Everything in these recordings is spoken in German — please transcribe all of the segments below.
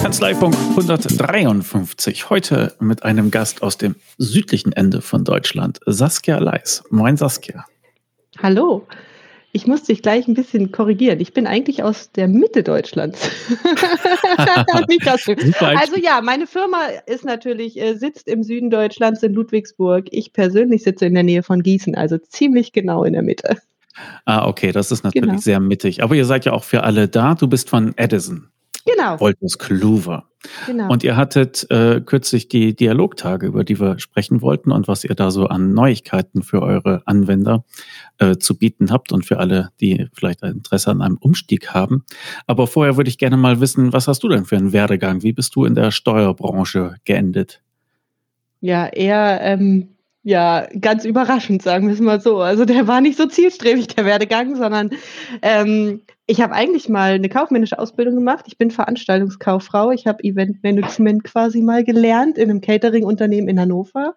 Kanzleifunk 153. Heute mit einem Gast aus dem südlichen Ende von Deutschland, Saskia Leis. Moin Saskia. Hallo. Ich muss dich gleich ein bisschen korrigieren. Ich bin eigentlich aus der Mitte Deutschlands. also ja, meine Firma ist natürlich, äh, sitzt im Süden Deutschlands in Ludwigsburg. Ich persönlich sitze in der Nähe von Gießen, also ziemlich genau in der Mitte. Ah, okay, das ist natürlich genau. sehr mittig. Aber ihr seid ja auch für alle da. Du bist von Edison. Genau. Wolters Kluwer. Genau. Und ihr hattet äh, kürzlich die Dialogtage, über die wir sprechen wollten und was ihr da so an Neuigkeiten für eure Anwender äh, zu bieten habt und für alle, die vielleicht ein Interesse an einem Umstieg haben. Aber vorher würde ich gerne mal wissen, was hast du denn für einen Werdegang? Wie bist du in der Steuerbranche geendet? Ja, eher ähm, ja, ganz überraschend, sagen wir es mal so. Also der war nicht so zielstrebig, der Werdegang, sondern ähm, ich habe eigentlich mal eine kaufmännische Ausbildung gemacht. Ich bin Veranstaltungskauffrau. Ich habe Eventmanagement quasi mal gelernt in einem Catering-Unternehmen in Hannover.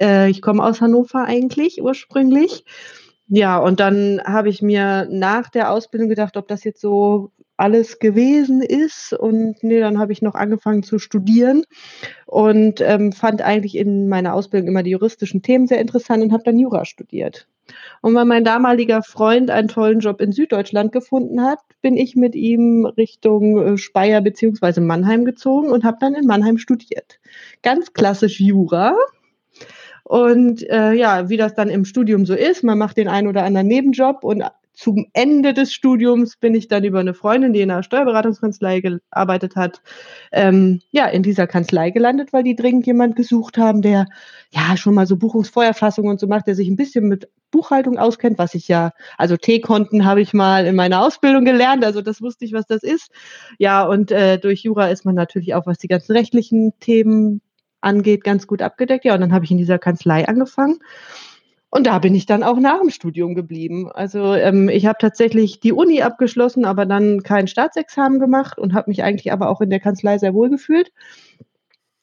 Äh, ich komme aus Hannover eigentlich ursprünglich. Ja, und dann habe ich mir nach der Ausbildung gedacht, ob das jetzt so alles gewesen ist. Und nee, dann habe ich noch angefangen zu studieren und ähm, fand eigentlich in meiner Ausbildung immer die juristischen Themen sehr interessant und habe dann Jura studiert. Und weil mein damaliger Freund einen tollen Job in Süddeutschland gefunden hat, bin ich mit ihm Richtung äh, Speyer bzw. Mannheim gezogen und habe dann in Mannheim studiert. Ganz klassisch Jura. Und äh, ja, wie das dann im Studium so ist, man macht den einen oder anderen Nebenjob und zum Ende des Studiums bin ich dann über eine Freundin, die in einer Steuerberatungskanzlei gearbeitet hat, ähm, ja, in dieser Kanzlei gelandet, weil die dringend jemand gesucht haben, der ja schon mal so Buchungsfeuerfassungen und so macht, der sich ein bisschen mit Buchhaltung auskennt, was ich ja, also T-Konten habe ich mal in meiner Ausbildung gelernt, also das wusste ich, was das ist. Ja, und äh, durch Jura ist man natürlich auch, was die ganzen rechtlichen Themen angeht, ganz gut abgedeckt. Ja, und dann habe ich in dieser Kanzlei angefangen und da bin ich dann auch nach dem Studium geblieben. Also ähm, ich habe tatsächlich die Uni abgeschlossen, aber dann kein Staatsexamen gemacht und habe mich eigentlich aber auch in der Kanzlei sehr wohl gefühlt.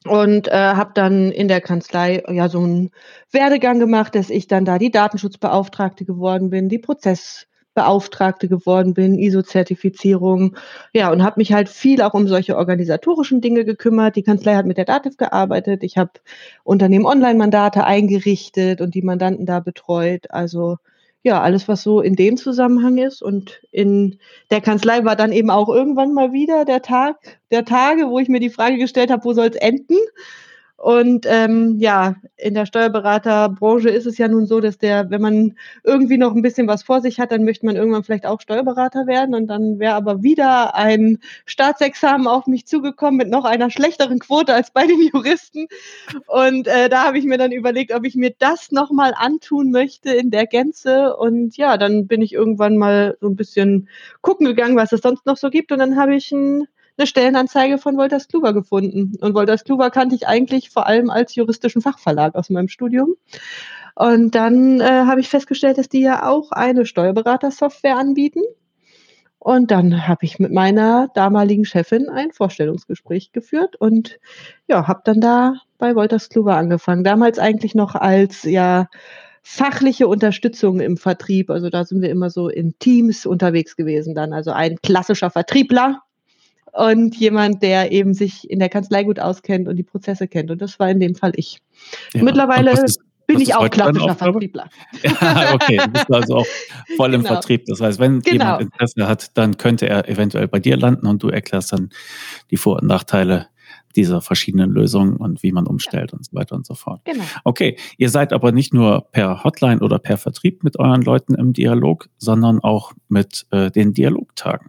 Und äh, habe dann in der Kanzlei ja so einen Werdegang gemacht, dass ich dann da die Datenschutzbeauftragte geworden bin, die Prozess Beauftragte geworden bin, ISO-Zertifizierung. Ja, und habe mich halt viel auch um solche organisatorischen Dinge gekümmert. Die Kanzlei hat mit der Dativ gearbeitet. Ich habe Unternehmen Online-Mandate eingerichtet und die Mandanten da betreut. Also ja, alles, was so in dem Zusammenhang ist. Und in der Kanzlei war dann eben auch irgendwann mal wieder der Tag, der Tage, wo ich mir die Frage gestellt habe, wo soll es enden? Und ähm, ja, in der Steuerberaterbranche ist es ja nun so, dass der, wenn man irgendwie noch ein bisschen was vor sich hat, dann möchte man irgendwann vielleicht auch Steuerberater werden. Und dann wäre aber wieder ein Staatsexamen auf mich zugekommen mit noch einer schlechteren Quote als bei den Juristen. Und äh, da habe ich mir dann überlegt, ob ich mir das nochmal antun möchte in der Gänze. Und ja, dann bin ich irgendwann mal so ein bisschen gucken gegangen, was es sonst noch so gibt. Und dann habe ich ein eine Stellenanzeige von Wolters Kluwer gefunden. Und Wolters Kluwer kannte ich eigentlich vor allem als juristischen Fachverlag aus meinem Studium. Und dann äh, habe ich festgestellt, dass die ja auch eine Steuerberatersoftware anbieten. Und dann habe ich mit meiner damaligen Chefin ein Vorstellungsgespräch geführt und ja, habe dann da bei Wolters Kluwer angefangen. Damals eigentlich noch als ja fachliche Unterstützung im Vertrieb. Also da sind wir immer so in Teams unterwegs gewesen dann. Also ein klassischer Vertriebler, und jemand, der eben sich in der Kanzlei gut auskennt und die Prozesse kennt. Und das war in dem Fall ich. Ja. Mittlerweile ist, bin ich auch klassischer Vertriebler. Ja, okay, du bist also auch voll im genau. Vertrieb. Das heißt, wenn genau. jemand Interesse hat, dann könnte er eventuell bei dir landen und du erklärst dann die Vor- und Nachteile dieser verschiedenen Lösungen und wie man umstellt ja. und so weiter und so fort. Genau. Okay, ihr seid aber nicht nur per Hotline oder per Vertrieb mit euren Leuten im Dialog, sondern auch mit äh, den Dialogtagen.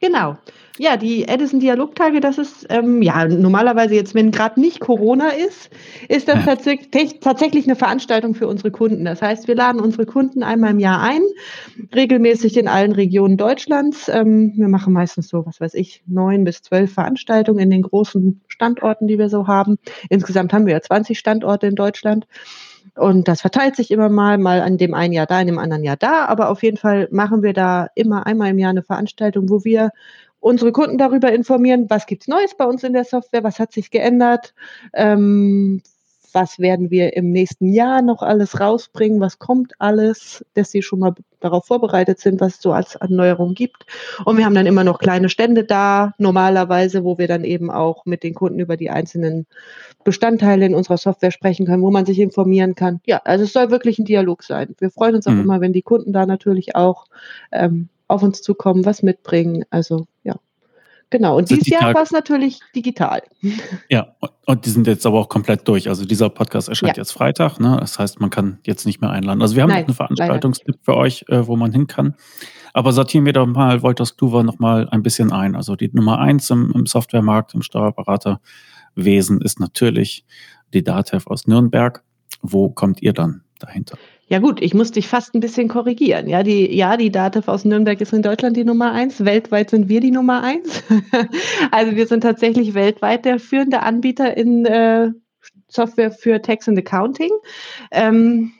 Genau. Ja, die Edison Dialogtage, das ist ähm, ja normalerweise jetzt, wenn gerade nicht Corona ist, ist das ja. tatsächlich, tatsächlich eine Veranstaltung für unsere Kunden. Das heißt, wir laden unsere Kunden einmal im Jahr ein, regelmäßig in allen Regionen Deutschlands. Ähm, wir machen meistens so, was weiß ich, neun bis zwölf Veranstaltungen in den großen Standorten, die wir so haben. Insgesamt haben wir ja 20 Standorte in Deutschland. Und das verteilt sich immer mal, mal an dem einen Jahr da, in dem anderen Jahr da. Aber auf jeden Fall machen wir da immer einmal im Jahr eine Veranstaltung, wo wir unsere Kunden darüber informieren, was gibt's Neues bei uns in der Software, was hat sich geändert, ähm, was werden wir im nächsten Jahr noch alles rausbringen, was kommt alles, dass sie schon mal darauf vorbereitet sind, was es so als Erneuerung gibt. Und wir haben dann immer noch kleine Stände da, normalerweise, wo wir dann eben auch mit den Kunden über die einzelnen Bestandteile in unserer Software sprechen können, wo man sich informieren kann. Ja, also es soll wirklich ein Dialog sein. Wir freuen uns auch mhm. immer, wenn die Kunden da natürlich auch ähm, auf uns zukommen, was mitbringen. Also. Genau, und dieses Jahr war es natürlich digital. Ja, und die sind jetzt aber auch komplett durch. Also dieser Podcast erscheint ja. jetzt Freitag, ne? Das heißt, man kann jetzt nicht mehr einladen. Also wir haben Nein, einen Veranstaltungstipp für euch, äh, wo man hin kann. Aber sortieren wir doch mal Wolters Kluwer noch mal ein bisschen ein. Also die Nummer eins im, im Softwaremarkt, im Steuerberaterwesen ist natürlich die DATEV aus Nürnberg. Wo kommt ihr dann dahinter? Ja gut, ich muss dich fast ein bisschen korrigieren. Ja, die, ja, die DATEV aus Nürnberg ist in Deutschland die Nummer eins. Weltweit sind wir die Nummer eins. also wir sind tatsächlich weltweit der führende Anbieter in äh, Software für Tax and Accounting. Ähm,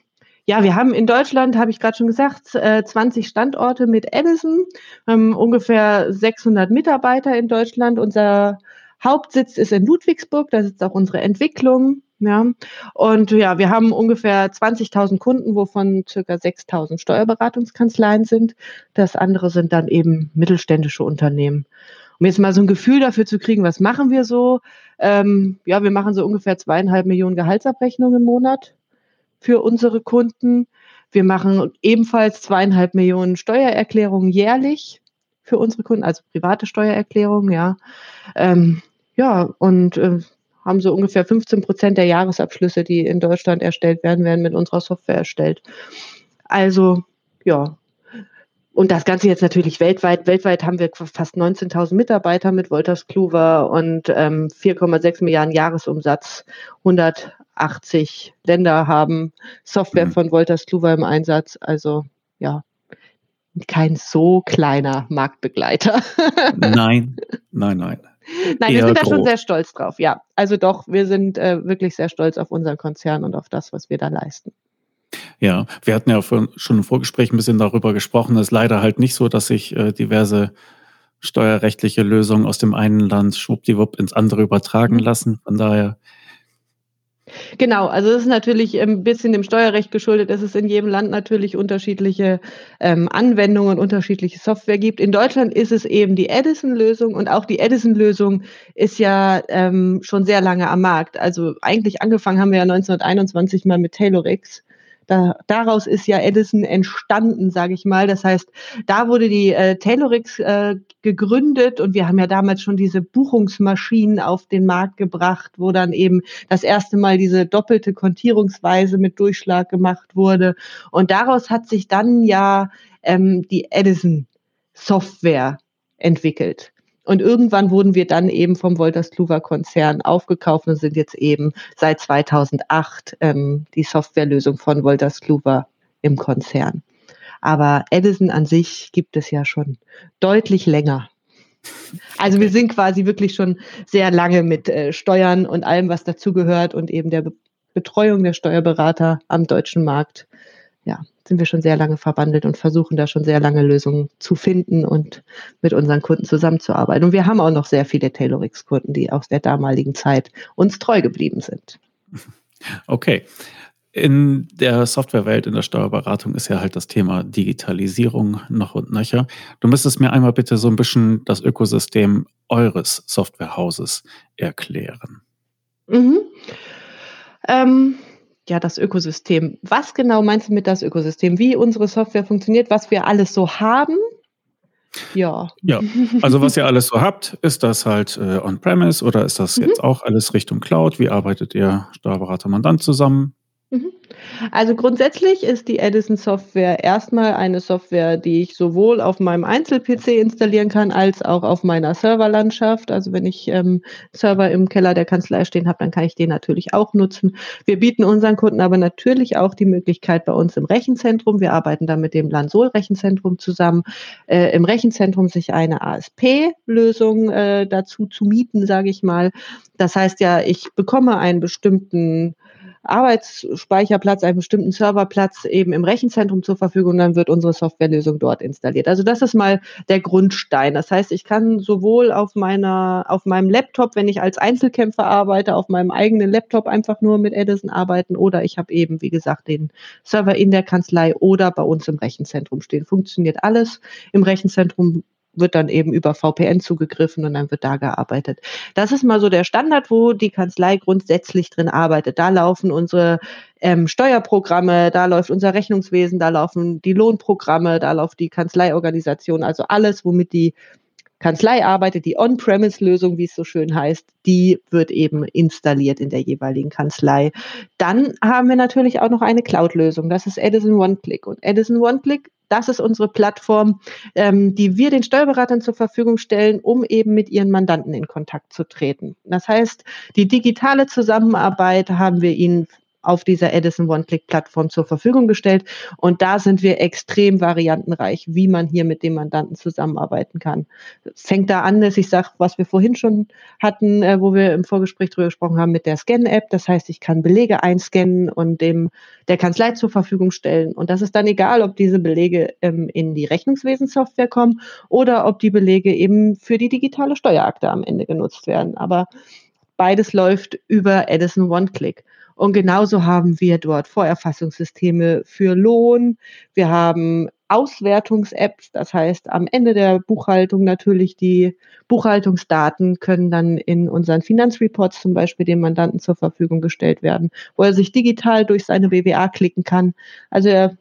ja, wir haben in Deutschland, habe ich gerade schon gesagt, 20 äh, Standorte mit Edison, ähm, ungefähr 600 Mitarbeiter in Deutschland. Unser Hauptsitz ist in Ludwigsburg, da sitzt auch unsere Entwicklung. Ja, und ja, wir haben ungefähr 20.000 Kunden, wovon circa 6.000 Steuerberatungskanzleien sind. Das andere sind dann eben mittelständische Unternehmen. Um jetzt mal so ein Gefühl dafür zu kriegen, was machen wir so? Ähm, ja, wir machen so ungefähr zweieinhalb Millionen Gehaltsabrechnungen im Monat für unsere Kunden. Wir machen ebenfalls zweieinhalb Millionen Steuererklärungen jährlich für unsere Kunden, also private Steuererklärungen, ja. Ähm, ja, und äh, haben so ungefähr 15 Prozent der Jahresabschlüsse, die in Deutschland erstellt werden, werden mit unserer Software erstellt. Also, ja. Und das Ganze jetzt natürlich weltweit. Weltweit haben wir fast 19.000 Mitarbeiter mit Wolters Kluwer und ähm, 4,6 Milliarden Jahresumsatz. 180 Länder haben Software mhm. von Wolters Kluwer im Einsatz. Also, ja, kein so kleiner Marktbegleiter. nein, nein, nein. Nein, wir sind da schon sehr stolz drauf. Ja, also doch, wir sind äh, wirklich sehr stolz auf unseren Konzern und auf das, was wir da leisten. Ja, wir hatten ja schon im Vorgespräch ein bisschen darüber gesprochen. Es ist leider halt nicht so, dass sich äh, diverse steuerrechtliche Lösungen aus dem einen Land schwuppdiwupp ins andere übertragen mhm. lassen. Von daher Genau, also es ist natürlich ein bisschen dem Steuerrecht geschuldet, dass es in jedem Land natürlich unterschiedliche ähm, Anwendungen, unterschiedliche Software gibt. In Deutschland ist es eben die Edison-Lösung und auch die Edison-Lösung ist ja ähm, schon sehr lange am Markt. Also eigentlich angefangen haben wir ja 1921 mal mit Taylorix da, daraus ist ja Edison entstanden, sage ich mal. Das heißt, da wurde die äh, Taylorix äh, gegründet und wir haben ja damals schon diese Buchungsmaschinen auf den Markt gebracht, wo dann eben das erste Mal diese doppelte Kontierungsweise mit Durchschlag gemacht wurde. Und daraus hat sich dann ja ähm, die Edison Software entwickelt. Und irgendwann wurden wir dann eben vom Wolters Kluwer Konzern aufgekauft und sind jetzt eben seit 2008 ähm, die Softwarelösung von Wolters Kluwer im Konzern. Aber Edison an sich gibt es ja schon deutlich länger. Also wir sind quasi wirklich schon sehr lange mit äh, Steuern und allem, was dazugehört und eben der Be Betreuung der Steuerberater am deutschen Markt ja, sind wir schon sehr lange verwandelt und versuchen da schon sehr lange Lösungen zu finden und mit unseren Kunden zusammenzuarbeiten. Und wir haben auch noch sehr viele Tailorix-Kunden, die aus der damaligen Zeit uns treu geblieben sind. Okay. In der Softwarewelt, in der Steuerberatung ist ja halt das Thema Digitalisierung noch und nöcher. Du müsstest mir einmal bitte so ein bisschen das Ökosystem eures Softwarehauses erklären. Mhm. Ähm, ja, das Ökosystem. Was genau meinst du mit das Ökosystem? Wie unsere Software funktioniert, was wir alles so haben? Ja. Ja, also was ihr alles so habt, ist das halt äh, on-premise oder ist das mhm. jetzt auch alles Richtung Cloud? Wie arbeitet ihr Steuerberater-Mandant zusammen? Mhm. Also grundsätzlich ist die Edison Software erstmal eine Software, die ich sowohl auf meinem Einzel-PC installieren kann, als auch auf meiner Serverlandschaft. Also wenn ich ähm, Server im Keller der Kanzlei stehen habe, dann kann ich den natürlich auch nutzen. Wir bieten unseren Kunden aber natürlich auch die Möglichkeit bei uns im Rechenzentrum. Wir arbeiten da mit dem Lansol-Rechenzentrum zusammen, äh, im Rechenzentrum sich eine ASP-Lösung äh, dazu zu mieten, sage ich mal. Das heißt ja, ich bekomme einen bestimmten Arbeitsspeicherplatz, einen bestimmten Serverplatz eben im Rechenzentrum zur Verfügung und dann wird unsere Softwarelösung dort installiert. Also das ist mal der Grundstein. Das heißt, ich kann sowohl auf meiner, auf meinem Laptop, wenn ich als Einzelkämpfer arbeite, auf meinem eigenen Laptop einfach nur mit Edison arbeiten oder ich habe eben, wie gesagt, den Server in der Kanzlei oder bei uns im Rechenzentrum stehen. Funktioniert alles. Im Rechenzentrum wird dann eben über VPN zugegriffen und dann wird da gearbeitet. Das ist mal so der Standard, wo die Kanzlei grundsätzlich drin arbeitet. Da laufen unsere ähm, Steuerprogramme, da läuft unser Rechnungswesen, da laufen die Lohnprogramme, da läuft die Kanzleiorganisation, also alles, womit die Kanzlei arbeitet, die On-Premise-Lösung, wie es so schön heißt, die wird eben installiert in der jeweiligen Kanzlei. Dann haben wir natürlich auch noch eine Cloud-Lösung. Das ist Edison One-Click. Und Edison One-Click, das ist unsere Plattform, ähm, die wir den Steuerberatern zur Verfügung stellen, um eben mit ihren Mandanten in Kontakt zu treten. Das heißt, die digitale Zusammenarbeit haben wir ihnen auf dieser Edison One-Click-Plattform zur Verfügung gestellt. Und da sind wir extrem variantenreich, wie man hier mit dem Mandanten zusammenarbeiten kann. Fängt da an, dass ich sage, was wir vorhin schon hatten, äh, wo wir im Vorgespräch drüber gesprochen haben, mit der Scan-App. Das heißt, ich kann Belege einscannen und dem der Kanzlei zur Verfügung stellen. Und das ist dann egal, ob diese Belege ähm, in die Rechnungswesensoftware kommen oder ob die Belege eben für die digitale Steuerakte am Ende genutzt werden. Aber beides läuft über Edison One-Click. Und genauso haben wir dort Vorerfassungssysteme für Lohn. Wir haben Auswertungs-Apps, das heißt am Ende der Buchhaltung natürlich die Buchhaltungsdaten können dann in unseren Finanzreports zum Beispiel dem Mandanten zur Verfügung gestellt werden, wo er sich digital durch seine BWA klicken kann. Also er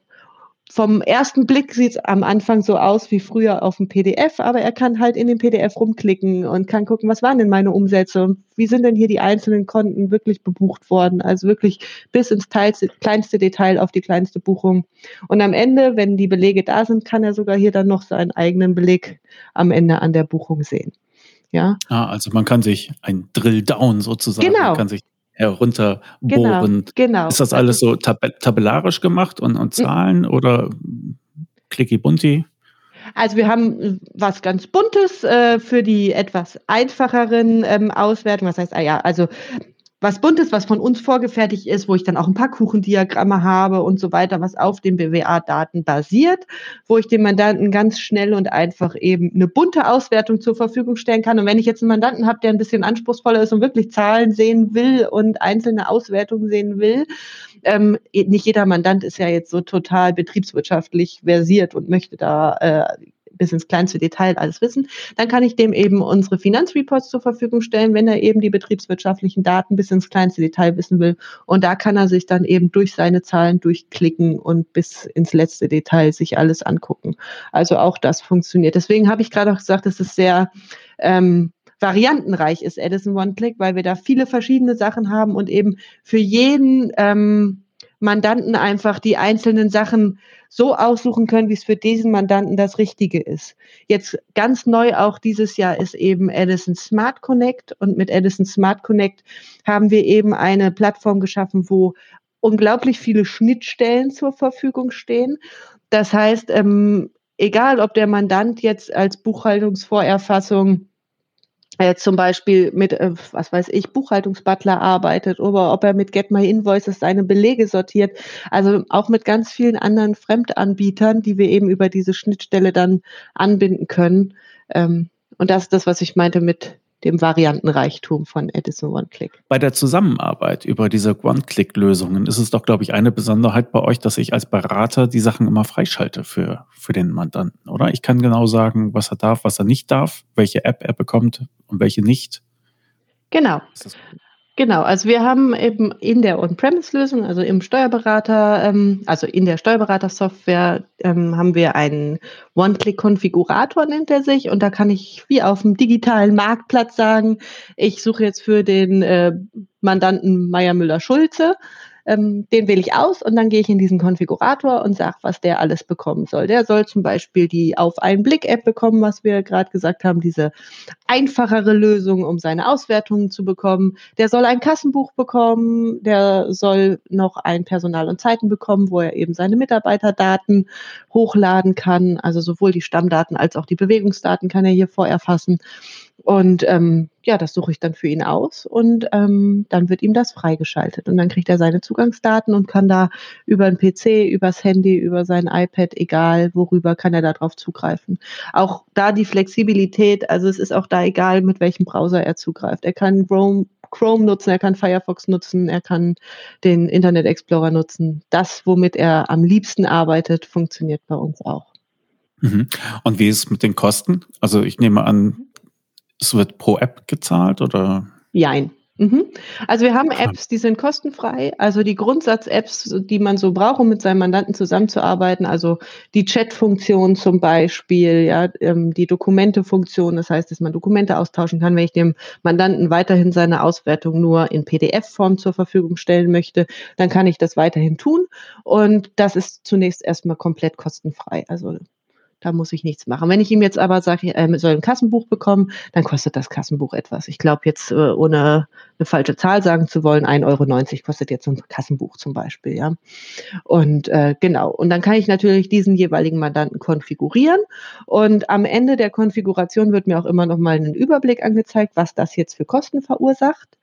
vom ersten Blick sieht es am Anfang so aus wie früher auf dem PDF, aber er kann halt in dem PDF rumklicken und kann gucken, was waren denn meine Umsätze und wie sind denn hier die einzelnen Konten wirklich bebucht worden. Also wirklich bis ins teilste, kleinste Detail auf die kleinste Buchung. Und am Ende, wenn die Belege da sind, kann er sogar hier dann noch seinen eigenen Beleg am Ende an der Buchung sehen. Ja. Ah, also man kann sich ein Drill Down sozusagen, genau. man kann sich herunterbohren. Genau, genau. Ist das alles so tab tabellarisch gemacht und, und Zahlen oder clicky bunti? Also wir haben was ganz Buntes äh, für die etwas einfacheren ähm, Auswertungen. Was heißt, ah ja, also was Buntes, was von uns vorgefertigt ist, wo ich dann auch ein paar Kuchendiagramme habe und so weiter, was auf den BWA-Daten basiert, wo ich dem Mandanten ganz schnell und einfach eben eine bunte Auswertung zur Verfügung stellen kann. Und wenn ich jetzt einen Mandanten habe, der ein bisschen anspruchsvoller ist und wirklich Zahlen sehen will und einzelne Auswertungen sehen will, ähm, nicht jeder Mandant ist ja jetzt so total betriebswirtschaftlich versiert und möchte da äh, bis ins kleinste Detail alles wissen, dann kann ich dem eben unsere Finanzreports zur Verfügung stellen, wenn er eben die betriebswirtschaftlichen Daten bis ins kleinste Detail wissen will. Und da kann er sich dann eben durch seine Zahlen durchklicken und bis ins letzte Detail sich alles angucken. Also auch das funktioniert. Deswegen habe ich gerade auch gesagt, es ist sehr ähm, variantenreich ist Edison One Click, weil wir da viele verschiedene Sachen haben und eben für jeden ähm, Mandanten einfach die einzelnen Sachen so aussuchen können, wie es für diesen Mandanten das Richtige ist. Jetzt ganz neu auch dieses Jahr ist eben Edison Smart Connect und mit Edison Smart Connect haben wir eben eine Plattform geschaffen, wo unglaublich viele Schnittstellen zur Verfügung stehen. Das heißt, ähm, egal ob der Mandant jetzt als Buchhaltungsvorerfassung äh, zum Beispiel mit, äh, was weiß ich, Buchhaltungsbutler arbeitet oder ob er mit Get My Invoices seine Belege sortiert. Also auch mit ganz vielen anderen Fremdanbietern, die wir eben über diese Schnittstelle dann anbinden können. Ähm, und das ist das, was ich meinte mit dem Variantenreichtum von Edison One-Click. Bei der Zusammenarbeit über diese One-Click-Lösungen ist es doch, glaube ich, eine Besonderheit bei euch, dass ich als Berater die Sachen immer freischalte für, für den Mandanten, oder? Ich kann genau sagen, was er darf, was er nicht darf, welche App er bekommt und welche nicht. Genau. Genau, also wir haben eben in der On-Premise-Lösung, also im Steuerberater, ähm, also in der Steuerberater-Software, ähm, haben wir einen One-Click-Konfigurator, nennt er sich, und da kann ich wie auf dem digitalen Marktplatz sagen, ich suche jetzt für den äh, Mandanten Meier Müller-Schulze ähm, den wähle ich aus und dann gehe ich in diesen Konfigurator und sage, was der alles bekommen soll. Der soll zum Beispiel die Auf einen Blick-App bekommen, was wir gerade gesagt haben, diese einfachere Lösung, um seine Auswertungen zu bekommen. Der soll ein Kassenbuch bekommen, der soll noch ein Personal und Zeiten bekommen, wo er eben seine Mitarbeiterdaten hochladen kann. Also sowohl die Stammdaten als auch die Bewegungsdaten kann er hier vorerfassen. Und ähm, ja, das suche ich dann für ihn aus und ähm, dann wird ihm das freigeschaltet. Und dann kriegt er seine Zugangsdaten und kann da über ein PC, übers Handy, über sein iPad, egal worüber, kann er darauf zugreifen. Auch da die Flexibilität, also es ist auch da egal, mit welchem Browser er zugreift. Er kann Chrome, Chrome nutzen, er kann Firefox nutzen, er kann den Internet Explorer nutzen. Das, womit er am liebsten arbeitet, funktioniert bei uns auch. Mhm. Und wie ist es mit den Kosten? Also ich nehme an, es wird pro App gezahlt oder? Jein. Mhm. Also wir haben Apps, die sind kostenfrei. Also die Grundsatz-Apps, die man so braucht, um mit seinem Mandanten zusammenzuarbeiten. Also die Chat-Funktion zum Beispiel, ja, ähm, die Dokumente-Funktion. Das heißt, dass man Dokumente austauschen kann. Wenn ich dem Mandanten weiterhin seine Auswertung nur in PDF-Form zur Verfügung stellen möchte, dann kann ich das weiterhin tun. Und das ist zunächst erstmal komplett kostenfrei. Also da muss ich nichts machen. Wenn ich ihm jetzt aber sage, er soll ein Kassenbuch bekommen, dann kostet das Kassenbuch etwas. Ich glaube jetzt, äh, ohne eine falsche Zahl sagen zu wollen, 1,90 Euro kostet jetzt ein Kassenbuch zum Beispiel, ja. Und äh, genau, und dann kann ich natürlich diesen jeweiligen Mandanten konfigurieren. Und am Ende der Konfiguration wird mir auch immer noch mal ein Überblick angezeigt, was das jetzt für Kosten verursacht.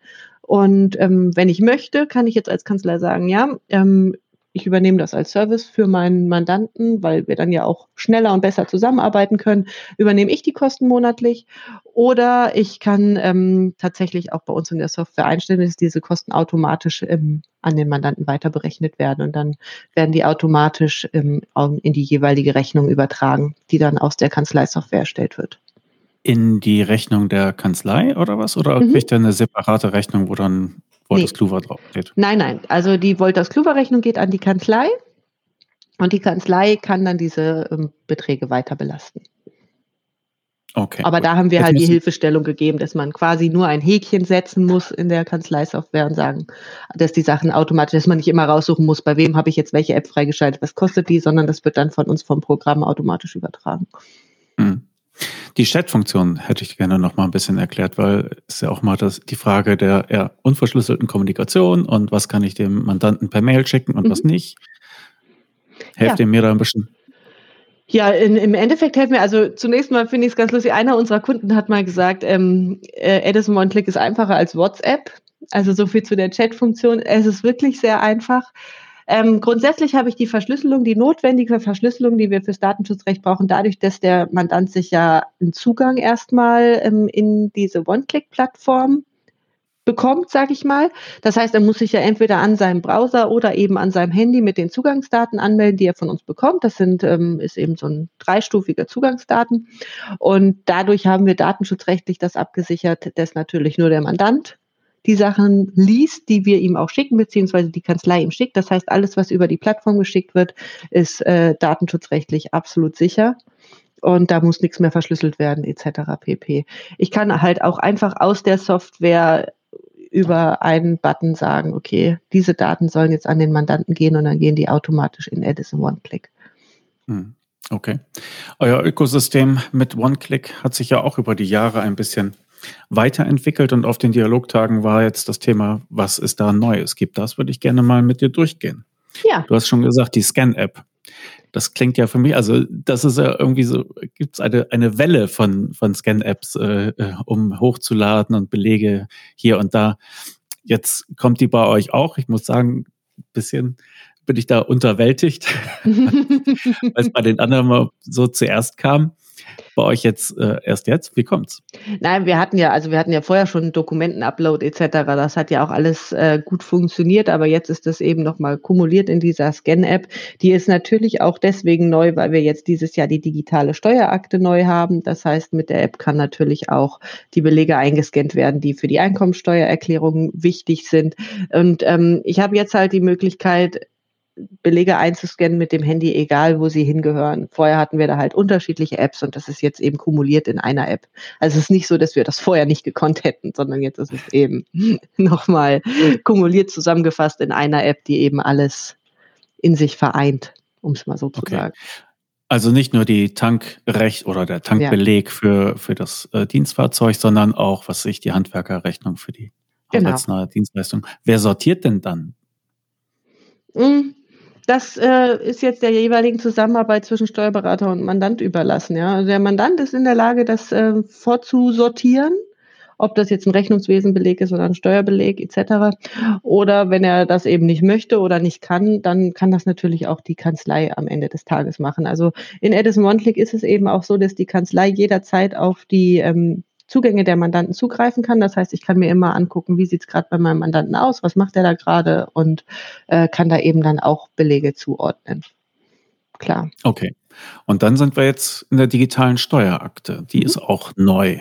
Und ähm, wenn ich möchte, kann ich jetzt als Kanzler sagen, ja, ähm, ich übernehme das als Service für meinen Mandanten, weil wir dann ja auch schneller und besser zusammenarbeiten können, übernehme ich die Kosten monatlich. Oder ich kann ähm, tatsächlich auch bei uns in der Software einstellen, dass diese Kosten automatisch ähm, an den Mandanten weiter berechnet werden. Und dann werden die automatisch ähm, in die jeweilige Rechnung übertragen, die dann aus der Kanzleisoftware erstellt wird. In die Rechnung der Kanzlei oder was? Oder mhm. kriegt er eine separate Rechnung, wo dann Wolters nee. Kluwer draufsteht. Nein, nein. Also die Wolters Kluwer Rechnung geht an die Kanzlei und die Kanzlei kann dann diese ähm, Beträge weiter belasten. Okay. Aber gut. da haben wir Jetzt halt die Hilfestellung gegeben, dass man quasi nur ein Häkchen setzen muss in der Kanzleisoftware und sagen, dass die Sachen automatisch, dass man nicht immer raussuchen muss, bei wem habe ich jetzt welche App freigeschaltet, was kostet die, sondern das wird dann von uns vom Programm automatisch übertragen. Hm. Die Chat-Funktion hätte ich gerne noch mal ein bisschen erklärt, weil es ja auch mal das, die Frage der ja, unverschlüsselten Kommunikation und was kann ich dem Mandanten per Mail schicken und mhm. was nicht. Helft ja. ihr mir da ein bisschen? Ja, in, im Endeffekt helfen mir, also zunächst mal finde ich es ganz lustig, einer unserer Kunden hat mal gesagt, ähm, äh, Edison One-Click ist einfacher als WhatsApp. Also so viel zu der Chat-Funktion. Es ist wirklich sehr einfach. Ähm, grundsätzlich habe ich die Verschlüsselung, die notwendige Verschlüsselung, die wir fürs Datenschutzrecht brauchen, dadurch, dass der Mandant sich ja einen Zugang erstmal ähm, in diese One-Click-Plattform bekommt, sage ich mal. Das heißt, er muss sich ja entweder an seinem Browser oder eben an seinem Handy mit den Zugangsdaten anmelden, die er von uns bekommt. Das sind, ähm, ist eben so ein dreistufiger Zugangsdaten. Und dadurch haben wir datenschutzrechtlich das abgesichert, dass natürlich nur der Mandant die Sachen liest, die wir ihm auch schicken, beziehungsweise die Kanzlei ihm schickt. Das heißt, alles, was über die Plattform geschickt wird, ist äh, datenschutzrechtlich absolut sicher. Und da muss nichts mehr verschlüsselt werden, etc. pp. Ich kann halt auch einfach aus der Software über einen Button sagen, okay, diese Daten sollen jetzt an den Mandanten gehen und dann gehen die automatisch in Edison One-Click. Hm, okay. Euer Ökosystem mit One-Click hat sich ja auch über die Jahre ein bisschen weiterentwickelt und auf den Dialogtagen war jetzt das Thema, was ist da Neues gibt. Das würde ich gerne mal mit dir durchgehen. Ja. Du hast schon gesagt, die Scan-App. Das klingt ja für mich, also das ist ja irgendwie so, gibt es eine, eine Welle von, von Scan-Apps, äh, äh, um hochzuladen und Belege hier und da. Jetzt kommt die bei euch auch. Ich muss sagen, ein bisschen bin ich da unterwältigt, weil es bei den anderen mal so zuerst kam bei euch jetzt äh, erst jetzt? Wie kommt's? Nein, wir hatten ja, also wir hatten ja vorher schon Dokumentenupload etc. Das hat ja auch alles äh, gut funktioniert, aber jetzt ist das eben nochmal kumuliert in dieser Scan-App. Die ist natürlich auch deswegen neu, weil wir jetzt dieses Jahr die digitale Steuerakte neu haben. Das heißt, mit der App kann natürlich auch die Belege eingescannt werden, die für die Einkommensteuererklärung wichtig sind. Und ähm, ich habe jetzt halt die Möglichkeit, Belege einzuscannen mit dem Handy, egal wo sie hingehören. Vorher hatten wir da halt unterschiedliche Apps und das ist jetzt eben kumuliert in einer App. Also es ist nicht so, dass wir das vorher nicht gekonnt hätten, sondern jetzt ist es eben nochmal kumuliert zusammengefasst in einer App, die eben alles in sich vereint, um es mal so zu okay. sagen. Also nicht nur die Tankrecht oder der Tankbeleg ja. für, für das äh, Dienstfahrzeug, sondern auch, was sich die Handwerkerrechnung für die genau. Dienstleistung. Wer sortiert denn dann? Hm, Das äh, ist jetzt der jeweiligen Zusammenarbeit zwischen Steuerberater und Mandant überlassen. Ja? Also der Mandant ist in der Lage, das äh, vorzusortieren ob das jetzt ein Rechnungswesenbeleg ist oder ein Steuerbeleg etc. Oder wenn er das eben nicht möchte oder nicht kann, dann kann das natürlich auch die Kanzlei am Ende des Tages machen. Also in Edison One-Click ist es eben auch so, dass die Kanzlei jederzeit auf die ähm, Zugänge der Mandanten zugreifen kann. Das heißt, ich kann mir immer angucken, wie sieht es gerade bei meinem Mandanten aus, was macht er da gerade und äh, kann da eben dann auch Belege zuordnen. Klar. Okay. Und dann sind wir jetzt in der digitalen Steuerakte. Die mhm. ist auch neu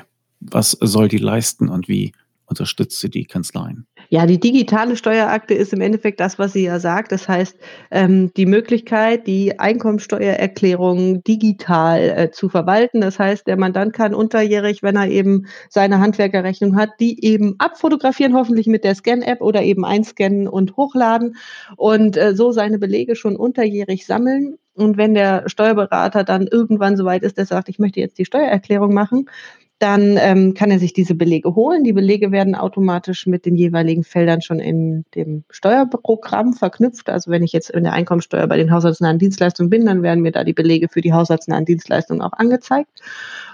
was soll die leisten und wie unterstützt sie die Kanzleien? Ja, die digitale Steuerakte ist im Endeffekt das, was sie ja sagt. Das heißt, ähm, die Möglichkeit, die Einkommensteuererklärung digital äh, zu verwalten. Das heißt, der Mandant kann unterjährig, wenn er eben seine Handwerkerrechnung hat, die eben abfotografieren, hoffentlich mit der Scan-App oder eben einscannen und hochladen und äh, so seine Belege schon unterjährig sammeln. Und wenn der Steuerberater dann irgendwann soweit ist, der sagt, ich möchte jetzt die Steuererklärung machen, dann ähm, kann er sich diese Belege holen. Die Belege werden automatisch mit den jeweiligen Feldern schon in dem Steuerprogramm verknüpft. Also wenn ich jetzt in der Einkommensteuer bei den haushaltsnahen Dienstleistungen bin, dann werden mir da die Belege für die haushaltsnahen Dienstleistungen auch angezeigt.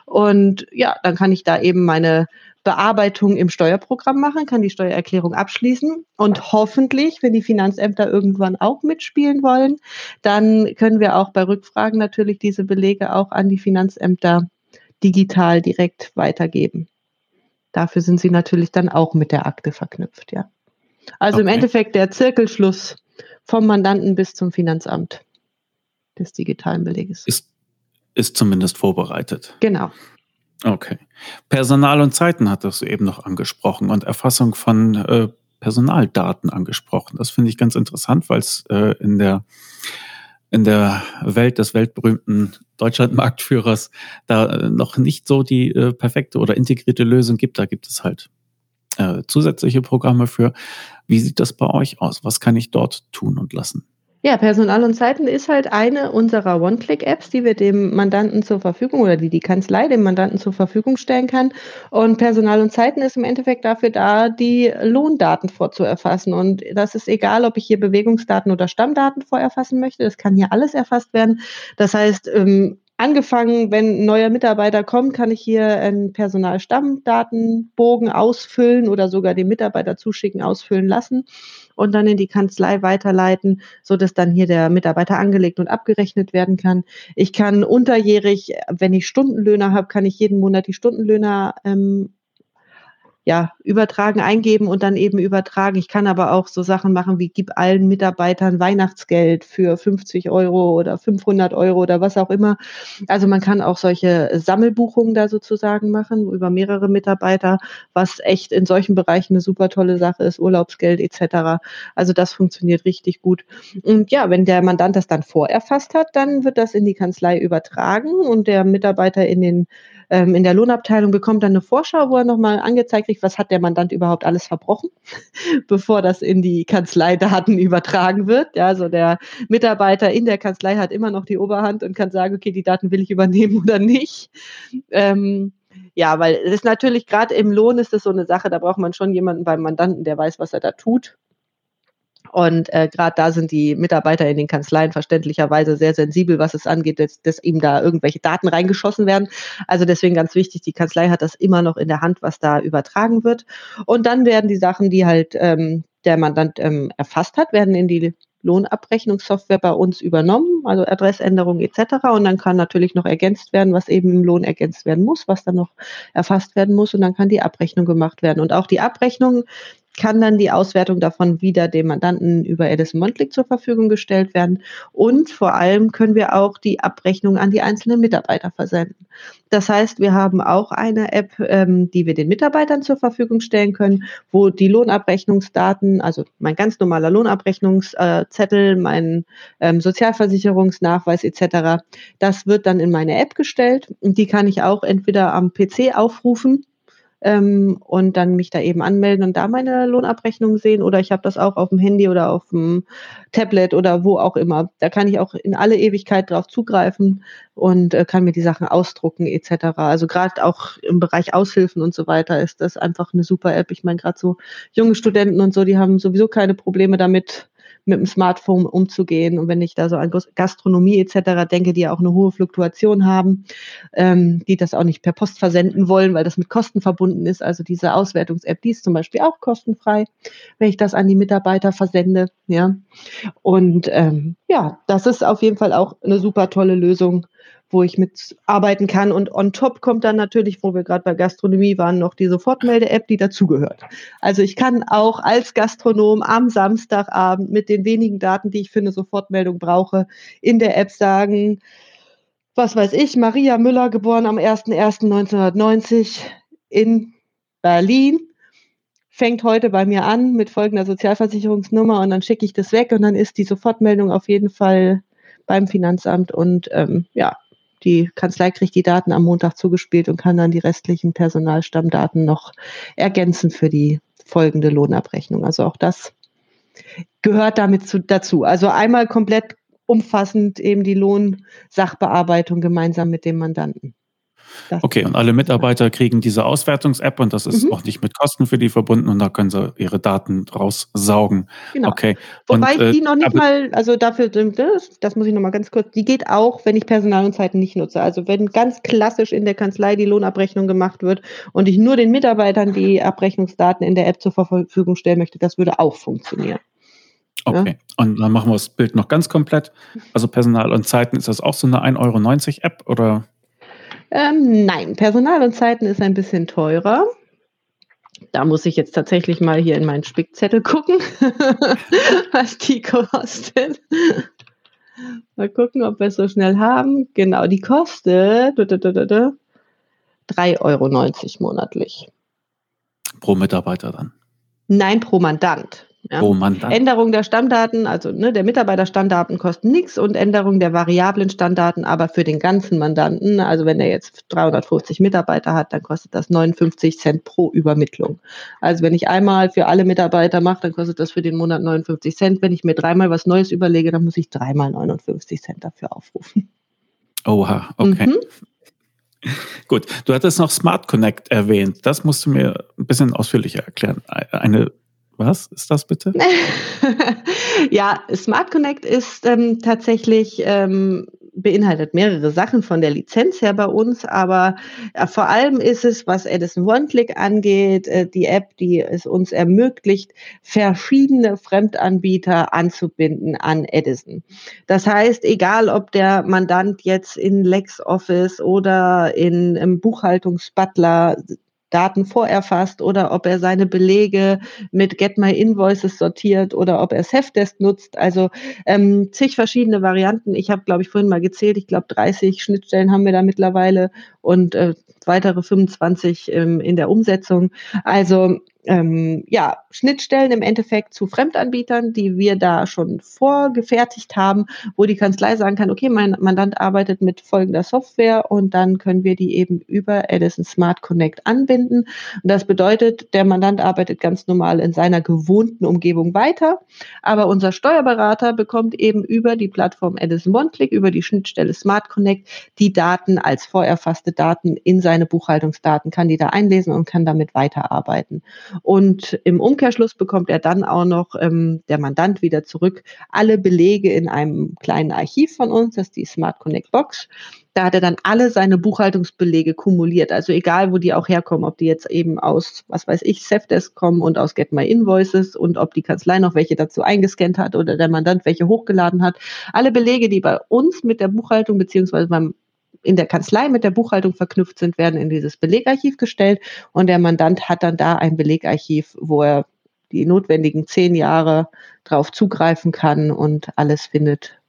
Und ja, dann kann ich da eben meine Bearbeitung im Steuerprogramm machen, kann die Steuererklärung abschließen und hoffentlich, wenn die Finanzämter irgendwann auch mitspielen wollen, dann können wir auch bei Rückfragen natürlich diese Belege auch an die Finanzämter digital direkt weitergeben. Dafür sind sie natürlich dann auch mit der Akte verknüpft, ja. Also okay. im Endeffekt der Zirkelschluss vom Mandanten bis zum Finanzamt des digitalen Beleges. Ist, ist zumindest vorbereitet. Genau. Okay. Personal und Zeiten hattest du eben noch angesprochen und Erfassung von äh, Personaldaten angesprochen. Das finde ich ganz interessant, weil es äh, in der in der Welt des weltberühmten Deutschlandmarktführers da äh, noch nicht so die äh, perfekte oder integrierte Lösung gibt. Da gibt es halt äh, zusätzliche Programme für. Wie sieht das bei euch aus? Was kann ich dort tun und lassen? Ja, Personal und Zeiten ist halt eine unserer One-Click-Apps, die wir dem Mandanten zur Verfügung oder die die Kanzlei dem Mandanten zur Verfügung stellen kann. Und Personal und Zeiten ist im Endeffekt dafür da, die Lohndaten vorzuerfassen. Und das ist egal, ob ich hier Bewegungsdaten oder Stammdaten vorerfassen möchte. Das kann hier alles erfasst werden. Das heißt, ähm, angefangen, wenn ein neuer Mitarbeiter kommt, kann ich hier einen Personalstammdatenbogen ausfüllen oder sogar den Mitarbeiter zuschicken, ausfüllen lassen und dann in die Kanzlei weiterleiten, so dass dann hier der Mitarbeiter angelegt und abgerechnet werden kann. Ich kann unterjährig, wenn ich Stundenlöhner habe, kann ich jeden Monat die Stundenlöhner ähm, ja, übertragen, eingeben und dann eben übertragen. Ich kann aber auch so Sachen machen wie gib allen Mitarbeitern Weihnachtsgeld für 50 Euro oder 500 Euro oder was auch immer. Also man kann auch solche Sammelbuchungen da sozusagen machen über mehrere Mitarbeiter, was echt in solchen Bereichen eine super tolle Sache ist, Urlaubsgeld etc. Also das funktioniert richtig gut. Und ja, wenn der Mandant das dann vorerfasst hat, dann wird das in die Kanzlei übertragen und der Mitarbeiter in den ähm, in der Lohnabteilung bekommt dann eine Vorschau, wo er nochmal angezeigt kriegt, was hat der Mandant überhaupt alles verbrochen, bevor das in die Kanzleidaten übertragen wird. Ja, also der Mitarbeiter in der Kanzlei hat immer noch die Oberhand und kann sagen, okay, die Daten will ich übernehmen oder nicht. Ähm, ja, weil es ist natürlich gerade im Lohn ist das so eine Sache, da braucht man schon jemanden beim Mandanten, der weiß, was er da tut. Und äh, gerade da sind die Mitarbeiter in den Kanzleien verständlicherweise sehr sensibel, was es angeht, dass, dass ihm da irgendwelche Daten reingeschossen werden. Also deswegen ganz wichtig, die Kanzlei hat das immer noch in der Hand, was da übertragen wird. Und dann werden die Sachen, die halt ähm, der Mandant ähm, erfasst hat, werden in die Lohnabrechnungssoftware bei uns übernommen, also Adressänderung etc. Und dann kann natürlich noch ergänzt werden, was eben im Lohn ergänzt werden muss, was dann noch erfasst werden muss. Und dann kann die Abrechnung gemacht werden. Und auch die Abrechnung kann dann die Auswertung davon wieder dem Mandanten über Edison Monthly zur Verfügung gestellt werden. Und vor allem können wir auch die Abrechnung an die einzelnen Mitarbeiter versenden. Das heißt, wir haben auch eine App, ähm, die wir den Mitarbeitern zur Verfügung stellen können, wo die Lohnabrechnungsdaten, also mein ganz normaler Lohnabrechnungszettel, mein ähm, Sozialversicherungsnachweis etc., das wird dann in meine App gestellt und die kann ich auch entweder am PC aufrufen ähm, und dann mich da eben anmelden und da meine Lohnabrechnung sehen oder ich habe das auch auf dem Handy oder auf dem Tablet oder wo auch immer. Da kann ich auch in alle Ewigkeit drauf zugreifen und äh, kann mir die Sachen ausdrucken etc. Also gerade auch im Bereich Aushilfen und so weiter ist das einfach eine super App. Ich meine, gerade so junge Studenten und so, die haben sowieso keine Probleme damit, mit dem Smartphone umzugehen. Und wenn ich da so an Gastronomie etc. denke, die ja auch eine hohe Fluktuation haben, ähm, die das auch nicht per Post versenden wollen, weil das mit Kosten verbunden ist. Also diese Auswertungs-App, die ist zum Beispiel auch kostenfrei, wenn ich das an die Mitarbeiter versende. Ja. Und ähm, ja, das ist auf jeden Fall auch eine super tolle Lösung wo ich mitarbeiten kann. Und on top kommt dann natürlich, wo wir gerade bei Gastronomie waren, noch die Sofortmelde-App, die dazugehört. Also ich kann auch als Gastronom am Samstagabend mit den wenigen Daten, die ich für eine Sofortmeldung brauche, in der App sagen, was weiß ich, Maria Müller, geboren am 01.01.1990 in Berlin, fängt heute bei mir an mit folgender Sozialversicherungsnummer und dann schicke ich das weg und dann ist die Sofortmeldung auf jeden Fall beim Finanzamt und ähm, ja, die Kanzlei kriegt die Daten am Montag zugespielt und kann dann die restlichen Personalstammdaten noch ergänzen für die folgende Lohnabrechnung. Also auch das gehört damit zu, dazu. Also einmal komplett umfassend eben die Lohnsachbearbeitung gemeinsam mit dem Mandanten. Das okay, und alle Mitarbeiter kriegen diese Auswertungs-App und das ist mhm. auch nicht mit Kosten für die verbunden und da können sie ihre Daten raussaugen. Genau. Okay. Wobei und, ich die äh, noch nicht mal, also dafür, das, das muss ich nochmal ganz kurz, die geht auch, wenn ich Personal und Zeiten nicht nutze. Also wenn ganz klassisch in der Kanzlei die Lohnabrechnung gemacht wird und ich nur den Mitarbeitern die Abrechnungsdaten in der App zur Verfügung stellen möchte, das würde auch funktionieren. Okay, ja. und dann machen wir das Bild noch ganz komplett. Also Personal und Zeiten, ist das auch so eine 1,90 Euro App oder? Ähm, nein, Personal und Zeiten ist ein bisschen teurer. Da muss ich jetzt tatsächlich mal hier in meinen Spickzettel gucken, was die kostet. Mal gucken, ob wir es so schnell haben. Genau, die kostet 3,90 Euro monatlich. Pro Mitarbeiter dann? Nein, pro Mandant. Ja. Oh Mann, Änderung der Stammdaten, also ne, der Mitarbeiterstammdaten kosten nichts und Änderung der variablen Stammdaten aber für den ganzen Mandanten, also wenn er jetzt 350 Mitarbeiter hat, dann kostet das 59 Cent pro Übermittlung. Also wenn ich einmal für alle Mitarbeiter mache, dann kostet das für den Monat 59 Cent. Wenn ich mir dreimal was Neues überlege, dann muss ich dreimal 59 Cent dafür aufrufen. Oha, okay. Mhm. Gut, du hattest noch Smart Connect erwähnt. Das musst du mir ein bisschen ausführlicher erklären. Eine was ist das bitte? ja, Smart Connect ist ähm, tatsächlich ähm, beinhaltet mehrere Sachen von der Lizenz her bei uns, aber äh, vor allem ist es, was Edison One-Click angeht, äh, die App, die es uns ermöglicht, verschiedene Fremdanbieter anzubinden an Edison. Das heißt, egal ob der Mandant jetzt in LexOffice oder in, im Buchhaltungsbutler Daten vorerfasst oder ob er seine Belege mit Get My Invoices sortiert oder ob er Safdesk nutzt. Also ähm, zig verschiedene Varianten. Ich habe, glaube ich, vorhin mal gezählt. Ich glaube, 30 Schnittstellen haben wir da mittlerweile und äh, weitere 25 ähm, in der Umsetzung. Also ähm, ja, Schnittstellen im Endeffekt zu Fremdanbietern, die wir da schon vorgefertigt haben, wo die Kanzlei sagen kann, okay, mein Mandant arbeitet mit folgender Software und dann können wir die eben über Edison Smart Connect anbinden. Und das bedeutet, der Mandant arbeitet ganz normal in seiner gewohnten Umgebung weiter, aber unser Steuerberater bekommt eben über die Plattform Edison OneClick, über die Schnittstelle Smart Connect, die Daten als vorerfasste Daten in seine Buchhaltungsdaten, kann die da einlesen und kann damit weiterarbeiten. Und im Umkehrschluss bekommt er dann auch noch ähm, der Mandant wieder zurück alle Belege in einem kleinen Archiv von uns, das ist die Smart Connect Box. Da hat er dann alle seine Buchhaltungsbelege kumuliert. Also egal, wo die auch herkommen, ob die jetzt eben aus, was weiß ich, Safdesk kommen und aus Get My Invoices und ob die Kanzlei noch welche dazu eingescannt hat oder der Mandant welche hochgeladen hat. Alle Belege, die bei uns mit der Buchhaltung beziehungsweise beim in der Kanzlei mit der Buchhaltung verknüpft sind, werden in dieses Belegarchiv gestellt und der Mandant hat dann da ein Belegarchiv, wo er die notwendigen zehn Jahre drauf zugreifen kann und alles findet,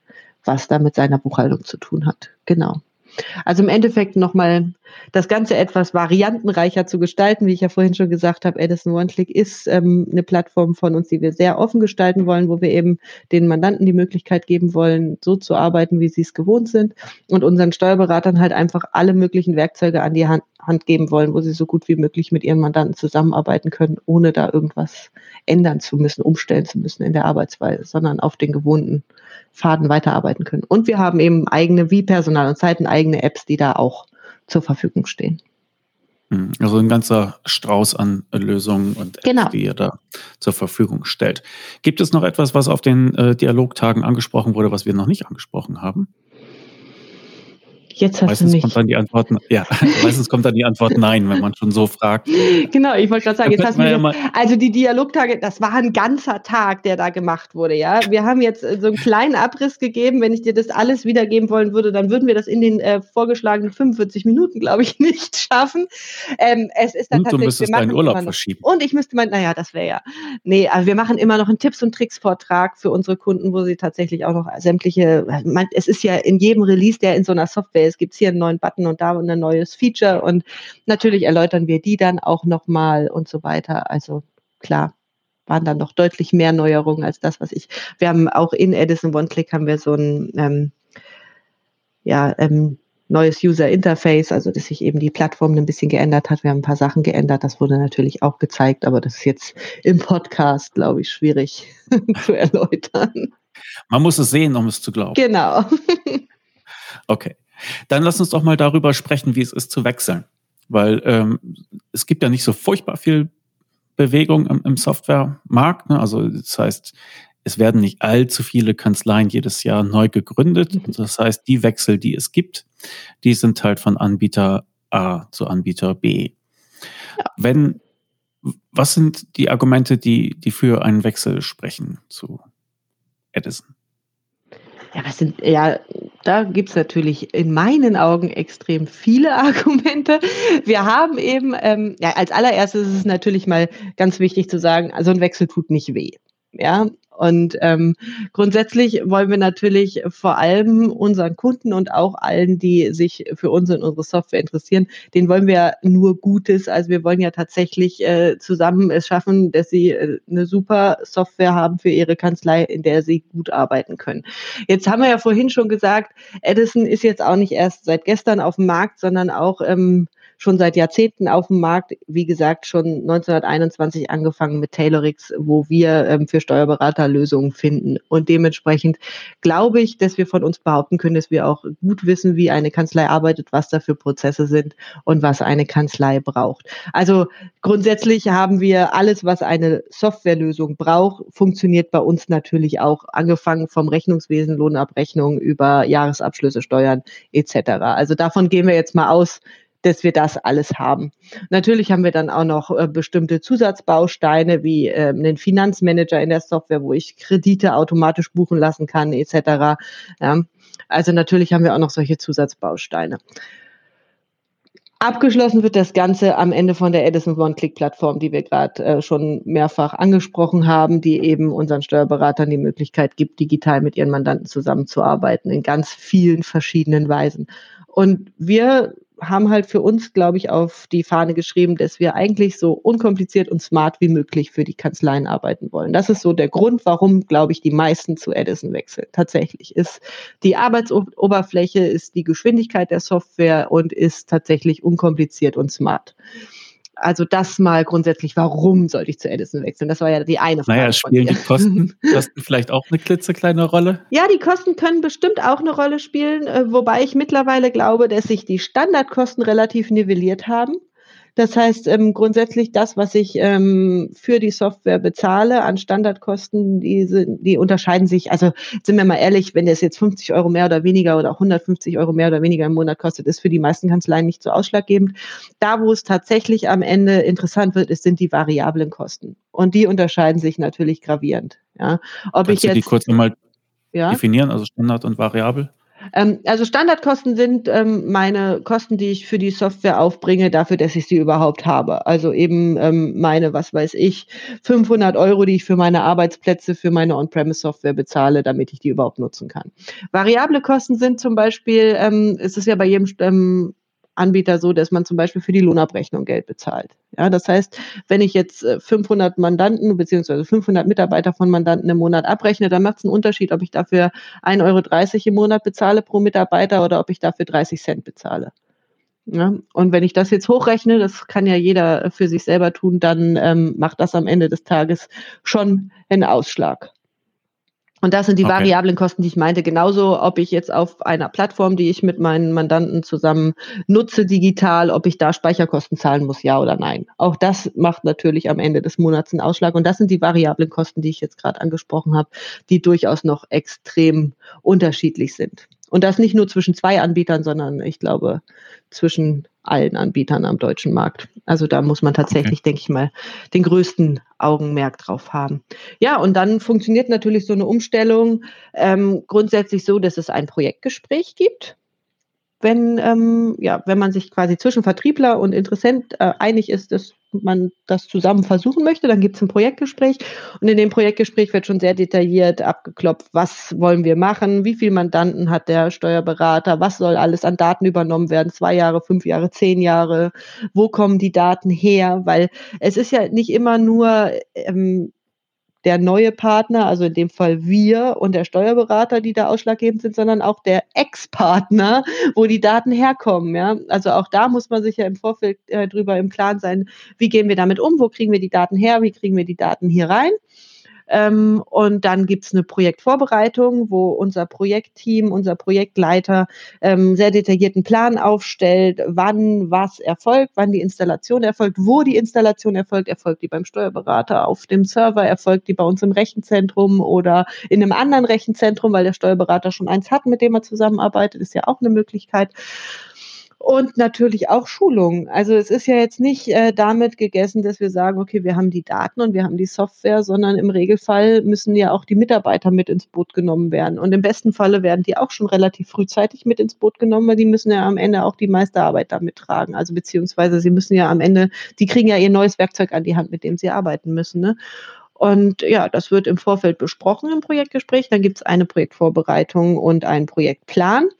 was da mit seiner Buchhaltung zu tun hat. Genau. Also im Endeffekt nochmal das Ganze etwas variantenreicher zu gestalten, wie ich ja vorhin schon gesagt habe. Edison OneClick ist ähm, eine Plattform von uns, die wir sehr offen gestalten wollen, wo wir eben den Mandanten die Möglichkeit geben wollen, so zu arbeiten, wie sie es gewohnt sind und unseren Steuerberatern halt einfach alle möglichen Werkzeuge an die Hand, Hand geben wollen, wo sie so gut wie möglich mit ihren Mandanten zusammenarbeiten können, ohne da irgendwas ändern zu müssen, umstellen zu müssen in der Arbeitsweise, sondern auf den gewohnten Faden weiterarbeiten können. Und wir haben eben eigene, wie Personal und Zeiten, eigene Apps, die da auch zur Verfügung stehen. Hm, also ein ganzer Strauß an Lösungen und Apps, genau. die ihr da zur Verfügung stellt. Gibt es noch etwas, was auf den äh, Dialogtagen angesprochen wurde, was wir noch nicht angesprochen haben? Jetzt hast meistens du mich. kommt dann die Antwort, ja, meistens kommt dann die Antwort nein, wenn man schon so fragt. Genau, ich wollte gerade sagen, jetzt hast du ja also die Dialogtage, das war ein ganzer Tag, der da gemacht wurde, ja. Wir haben jetzt äh, so einen kleinen Abriss gegeben. Wenn ich dir das alles wiedergeben wollen würde, dann würden wir das in den äh, vorgeschlagenen 45 Minuten, glaube ich, nicht schaffen. Ähm, es ist dann Und du müsstest deinen Urlaub verschieben. Und ich müsste mal, naja, das wäre ja. Nee, also wir machen immer noch einen Tipps- und Tricks-Vortrag für unsere Kunden, wo sie tatsächlich auch noch sämtliche, es ist ja in jedem Release, der in so einer Software ist, gibt es hier einen neuen Button und da ein neues Feature und natürlich erläutern wir die dann auch nochmal und so weiter. Also klar, waren dann noch deutlich mehr Neuerungen als das, was ich. Wir haben auch in Edison One Click haben wir so ein ähm, ja, ähm, neues User Interface, also dass sich eben die Plattform ein bisschen geändert hat. Wir haben ein paar Sachen geändert, das wurde natürlich auch gezeigt, aber das ist jetzt im Podcast, glaube ich, schwierig zu erläutern. Man muss es sehen, um es zu glauben. Genau. okay. Dann lass uns doch mal darüber sprechen, wie es ist zu wechseln. Weil ähm, es gibt ja nicht so furchtbar viel Bewegung im, im Softwaremarkt. Ne? Also das heißt, es werden nicht allzu viele Kanzleien jedes Jahr neu gegründet. Mhm. Das heißt, die Wechsel, die es gibt, die sind halt von Anbieter A zu Anbieter B. Ja. Wenn, was sind die Argumente, die, die für einen Wechsel sprechen zu Edison? Ja, was sind, ja, da gibt's natürlich in meinen Augen extrem viele Argumente. Wir haben eben, ähm, ja, als allererstes ist es natürlich mal ganz wichtig zu sagen, also ein Wechsel tut nicht weh. Ja, und ähm, grundsätzlich wollen wir natürlich vor allem unseren Kunden und auch allen, die sich für uns und unsere Software interessieren, den wollen wir nur Gutes. Also wir wollen ja tatsächlich äh, zusammen es schaffen, dass sie äh, eine super Software haben für ihre Kanzlei, in der sie gut arbeiten können. Jetzt haben wir ja vorhin schon gesagt, Edison ist jetzt auch nicht erst seit gestern auf dem Markt, sondern auch ähm, schon seit Jahrzehnten auf dem Markt. Wie gesagt, schon 1921 angefangen mit Tailorix, wo wir ähm, für Steuerberater Lösungen finden. Und dementsprechend glaube ich, dass wir von uns behaupten können, dass wir auch gut wissen, wie eine Kanzlei arbeitet, was da für Prozesse sind und was eine Kanzlei braucht. Also grundsätzlich haben wir alles, was eine Softwarelösung braucht, funktioniert bei uns natürlich auch, angefangen vom Rechnungswesen, Lohnabrechnung über Jahresabschlüsse, Steuern etc. Also davon gehen wir jetzt mal aus, dass wir das alles haben. Natürlich haben wir dann auch noch äh, bestimmte Zusatzbausteine wie äh, einen Finanzmanager in der Software, wo ich Kredite automatisch buchen lassen kann etc. Ja. Also natürlich haben wir auch noch solche Zusatzbausteine. Abgeschlossen wird das Ganze am Ende von der Edison One-Click-Plattform, die wir gerade äh, schon mehrfach angesprochen haben, die eben unseren Steuerberatern die Möglichkeit gibt, digital mit ihren Mandanten zusammenzuarbeiten in ganz vielen verschiedenen Weisen. Und wir haben halt für uns, glaube ich, auf die Fahne geschrieben, dass wir eigentlich so unkompliziert und smart wie möglich für die Kanzleien arbeiten wollen. Das ist so der Grund, warum, glaube ich, die meisten zu Edison wechseln. Tatsächlich ist die Arbeitsoberfläche, ist die Geschwindigkeit der Software und ist tatsächlich unkompliziert und smart also das mal grundsätzlich, warum sollte ich zu Edison wechseln? Das war ja die eine Frage. Naja, spielen die Kosten, Kosten vielleicht auch eine klitzekleine Rolle? Ja, die Kosten können bestimmt auch eine Rolle spielen, äh, wobei ich mittlerweile glaube, dass sich die Standardkosten relativ nivelliert haben. Das heißt, ähm, grundsätzlich das, was ich ähm, für die Software bezahle an Standardkosten, die, sind, die unterscheiden sich. Also sind wir mal ehrlich, wenn das jetzt 50 Euro mehr oder weniger oder auch 150 Euro mehr oder weniger im Monat kostet, ist für die meisten Kanzleien nicht so ausschlaggebend. Da, wo es tatsächlich am Ende interessant wird, ist, sind die variablen Kosten. Und die unterscheiden sich natürlich gravierend. Ja. Ob Kannst ich jetzt, du die kurz nochmal ja? definieren, also Standard und variabel? Ähm, also Standardkosten sind ähm, meine Kosten, die ich für die Software aufbringe, dafür, dass ich sie überhaupt habe. Also eben ähm, meine, was weiß ich, 500 Euro, die ich für meine Arbeitsplätze, für meine On-Premise-Software bezahle, damit ich die überhaupt nutzen kann. Variable Kosten sind zum Beispiel, ähm, ist es ja bei jedem ähm, Anbieter so, dass man zum Beispiel für die Lohnabrechnung Geld bezahlt. Ja, das heißt, wenn ich jetzt 500 äh, Mandanten bzw. 500 Mitarbeiter von Mandanten im Monat abrechne, dann macht es einen Unterschied, ob ich dafür 1,30 Euro im Monat bezahle pro Mitarbeiter oder ob ich dafür 30 Cent bezahle. Ja, und wenn ich das jetzt hochrechne, das kann ja jeder für sich selber tun, dann ähm, macht das am Ende des Tages schon einen Ausschlag. Und das sind die okay. variablen Kosten, die ich meinte. Genauso, ob ich jetzt auf einer Plattform, die ich mit meinen Mandanten zusammen nutze, digital, ob ich da Speicherkosten zahlen muss, ja oder nein. Auch das macht natürlich am Ende des Monats einen Ausschlag. Und das sind die variablen Kosten, die ich jetzt gerade angesprochen habe, die durchaus noch extrem unterschiedlich sind. Und das nicht nur zwischen zwei Anbietern, sondern ich glaube zwischen allen Anbietern am deutschen Markt. Also da muss man tatsächlich, okay. denke ich mal, den größten Augenmerk drauf haben. Ja, und dann funktioniert natürlich so eine Umstellung ähm, grundsätzlich so, dass es ein Projektgespräch gibt wenn, ähm, ja, wenn man sich quasi zwischen Vertriebler und Interessent äh, einig ist, dass man das zusammen versuchen möchte, dann gibt es ein Projektgespräch. Und in dem Projektgespräch wird schon sehr detailliert abgeklopft, was wollen wir machen, wie viele Mandanten hat der Steuerberater, was soll alles an Daten übernommen werden, zwei Jahre, fünf Jahre, zehn Jahre, wo kommen die Daten her, weil es ist ja nicht immer nur ähm, der neue Partner, also in dem Fall wir und der Steuerberater, die da ausschlaggebend sind, sondern auch der Ex-Partner, wo die Daten herkommen. Ja? Also auch da muss man sich ja im Vorfeld äh, drüber im Klaren sein, wie gehen wir damit um, wo kriegen wir die Daten her, wie kriegen wir die Daten hier rein. Ähm, und dann gibt es eine Projektvorbereitung, wo unser Projektteam, unser Projektleiter ähm, sehr detaillierten Plan aufstellt, wann was erfolgt, wann die Installation erfolgt, wo die Installation erfolgt. Erfolgt die beim Steuerberater auf dem Server, erfolgt die bei uns im Rechenzentrum oder in einem anderen Rechenzentrum, weil der Steuerberater schon eins hat, mit dem er zusammenarbeitet, ist ja auch eine Möglichkeit und natürlich auch Schulungen. Also es ist ja jetzt nicht äh, damit gegessen, dass wir sagen, okay, wir haben die Daten und wir haben die Software, sondern im Regelfall müssen ja auch die Mitarbeiter mit ins Boot genommen werden. Und im besten Falle werden die auch schon relativ frühzeitig mit ins Boot genommen, weil die müssen ja am Ende auch die meiste Arbeit damit tragen. Also beziehungsweise sie müssen ja am Ende, die kriegen ja ihr neues Werkzeug an die Hand, mit dem sie arbeiten müssen. Ne? Und ja, das wird im Vorfeld besprochen im Projektgespräch. Dann gibt es eine Projektvorbereitung und einen Projektplan.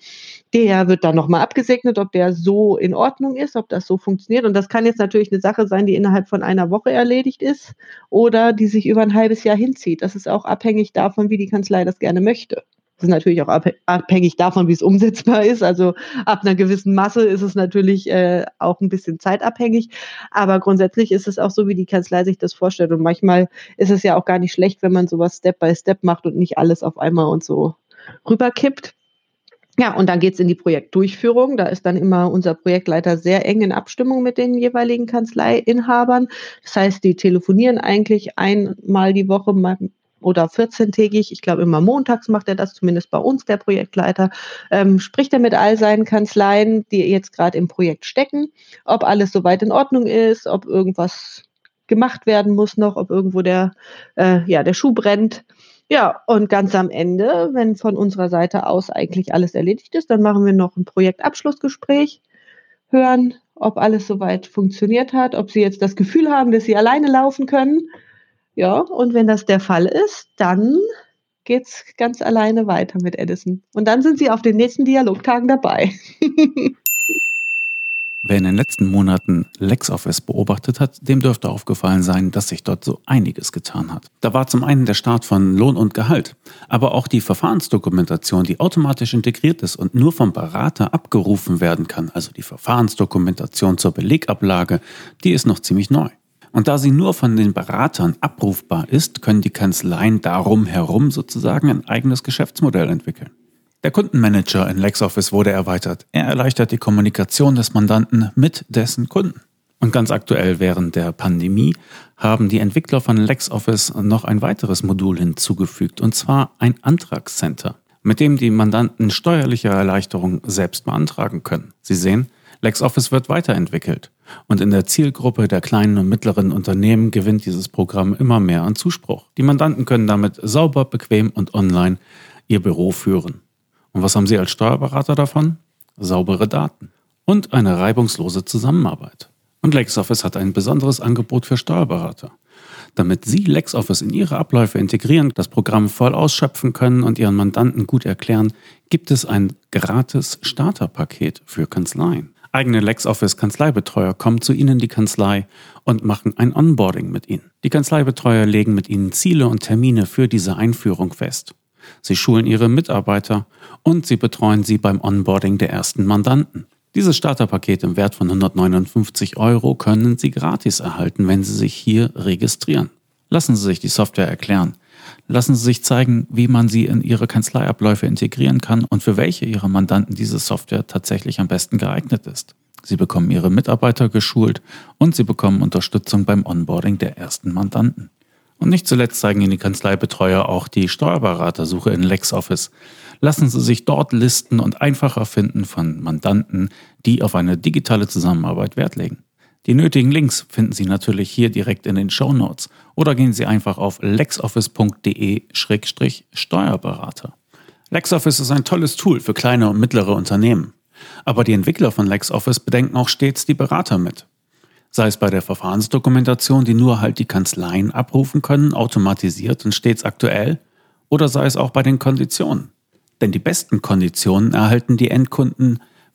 Der wird dann nochmal abgesegnet, ob der so in Ordnung ist, ob das so funktioniert. Und das kann jetzt natürlich eine Sache sein, die innerhalb von einer Woche erledigt ist oder die sich über ein halbes Jahr hinzieht. Das ist auch abhängig davon, wie die Kanzlei das gerne möchte. Das ist natürlich auch abhängig davon, wie es umsetzbar ist. Also ab einer gewissen Masse ist es natürlich äh, auch ein bisschen zeitabhängig. Aber grundsätzlich ist es auch so, wie die Kanzlei sich das vorstellt. Und manchmal ist es ja auch gar nicht schlecht, wenn man sowas Step by Step macht und nicht alles auf einmal und so rüberkippt. Ja, und dann geht es in die Projektdurchführung. Da ist dann immer unser Projektleiter sehr eng in Abstimmung mit den jeweiligen Kanzleiinhabern. Das heißt, die telefonieren eigentlich einmal die Woche, oder 14-tägig, ich glaube immer montags macht er das, zumindest bei uns, der Projektleiter, ähm, spricht er mit all seinen Kanzleien, die jetzt gerade im Projekt stecken, ob alles soweit in Ordnung ist, ob irgendwas gemacht werden muss noch, ob irgendwo der, äh, ja, der Schuh brennt. Ja, und ganz am Ende, wenn von unserer Seite aus eigentlich alles erledigt ist, dann machen wir noch ein Projektabschlussgespräch, hören, ob alles soweit funktioniert hat, ob Sie jetzt das Gefühl haben, dass Sie alleine laufen können ja, und wenn das der Fall ist, dann geht es ganz alleine weiter mit Edison. Und dann sind Sie auf den nächsten Dialogtagen dabei. Wer in den letzten Monaten LexOffice beobachtet hat, dem dürfte aufgefallen sein, dass sich dort so einiges getan hat. Da war zum einen der Start von Lohn und Gehalt, aber auch die Verfahrensdokumentation, die automatisch integriert ist und nur vom Berater abgerufen werden kann, also die Verfahrensdokumentation zur Belegablage, die ist noch ziemlich neu. Und da sie nur von den Beratern abrufbar ist, können die Kanzleien darum herum sozusagen ein eigenes Geschäftsmodell entwickeln. Der Kundenmanager in LexOffice wurde erweitert. Er erleichtert die Kommunikation des Mandanten mit dessen Kunden. Und ganz aktuell während der Pandemie haben die Entwickler von LexOffice noch ein weiteres Modul hinzugefügt, und zwar ein Antragscenter, mit dem die Mandanten steuerliche Erleichterungen selbst beantragen können. Sie sehen, LexOffice wird weiterentwickelt und in der Zielgruppe der kleinen und mittleren Unternehmen gewinnt dieses Programm immer mehr an Zuspruch. Die Mandanten können damit sauber, bequem und online ihr Büro führen. Und was haben Sie als Steuerberater davon? Saubere Daten und eine reibungslose Zusammenarbeit. Und LexOffice hat ein besonderes Angebot für Steuerberater. Damit Sie LexOffice in Ihre Abläufe integrieren, das Programm voll ausschöpfen können und Ihren Mandanten gut erklären, gibt es ein gratis Starterpaket für Kanzleien. Eigene LexOffice-Kanzleibetreuer kommen zu Ihnen in die Kanzlei und machen ein Onboarding mit Ihnen. Die Kanzleibetreuer legen mit Ihnen Ziele und Termine für diese Einführung fest. Sie schulen Ihre Mitarbeiter und Sie betreuen Sie beim Onboarding der ersten Mandanten. Dieses Starterpaket im Wert von 159 Euro können Sie gratis erhalten, wenn Sie sich hier registrieren. Lassen Sie sich die Software erklären. Lassen Sie sich zeigen, wie man sie in Ihre Kanzleiabläufe integrieren kann und für welche Ihrer Mandanten diese Software tatsächlich am besten geeignet ist. Sie bekommen Ihre Mitarbeiter geschult und Sie bekommen Unterstützung beim Onboarding der ersten Mandanten. Und nicht zuletzt zeigen Ihnen die Kanzleibetreuer auch die Steuerberatersuche in LexOffice. Lassen Sie sich dort listen und einfacher finden von Mandanten, die auf eine digitale Zusammenarbeit Wert legen. Die nötigen Links finden Sie natürlich hier direkt in den Show Notes oder gehen Sie einfach auf lexoffice.de-steuerberater. LexOffice ist ein tolles Tool für kleine und mittlere Unternehmen. Aber die Entwickler von LexOffice bedenken auch stets die Berater mit sei es bei der Verfahrensdokumentation, die nur halt die Kanzleien abrufen können, automatisiert und stets aktuell, oder sei es auch bei den Konditionen. Denn die besten Konditionen erhalten die Endkunden,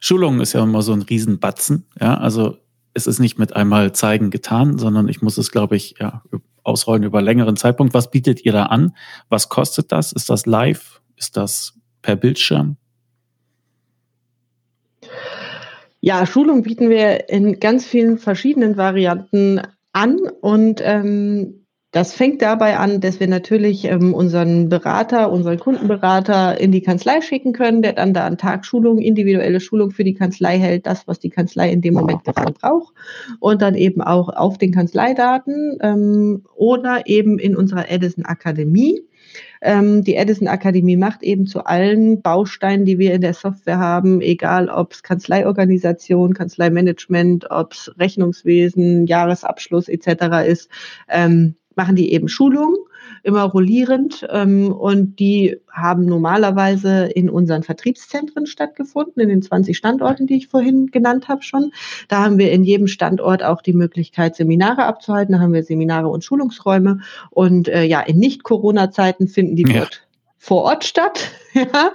Schulungen ist ja immer so ein Riesenbatzen. Ja, also es ist nicht mit einmal zeigen getan, sondern ich muss es, glaube ich, ja, ausrollen über längeren Zeitpunkt. Was bietet ihr da an? Was kostet das? Ist das live? Ist das per Bildschirm? Ja, Schulung bieten wir in ganz vielen verschiedenen Varianten an und ähm, das fängt dabei an, dass wir natürlich ähm, unseren Berater, unseren Kundenberater in die Kanzlei schicken können, der dann da einen Tag Schulung, individuelle Schulung für die Kanzlei hält, das, was die Kanzlei in dem Moment gerade braucht. Und dann eben auch auf den Kanzleidaten ähm, oder eben in unserer Edison Akademie. Ähm, die Edison Akademie macht eben zu allen Bausteinen, die wir in der Software haben, egal ob es Kanzleiorganisation, Kanzleimanagement, ob es Rechnungswesen, Jahresabschluss etc. ist, ähm, machen die eben Schulungen immer rollierend ähm, und die haben normalerweise in unseren Vertriebszentren stattgefunden, in den 20 Standorten, die ich vorhin genannt habe schon. Da haben wir in jedem Standort auch die Möglichkeit, Seminare abzuhalten. Da haben wir Seminare und Schulungsräume und äh, ja, in Nicht-Corona-Zeiten finden die ja. dort vor Ort statt. Ja.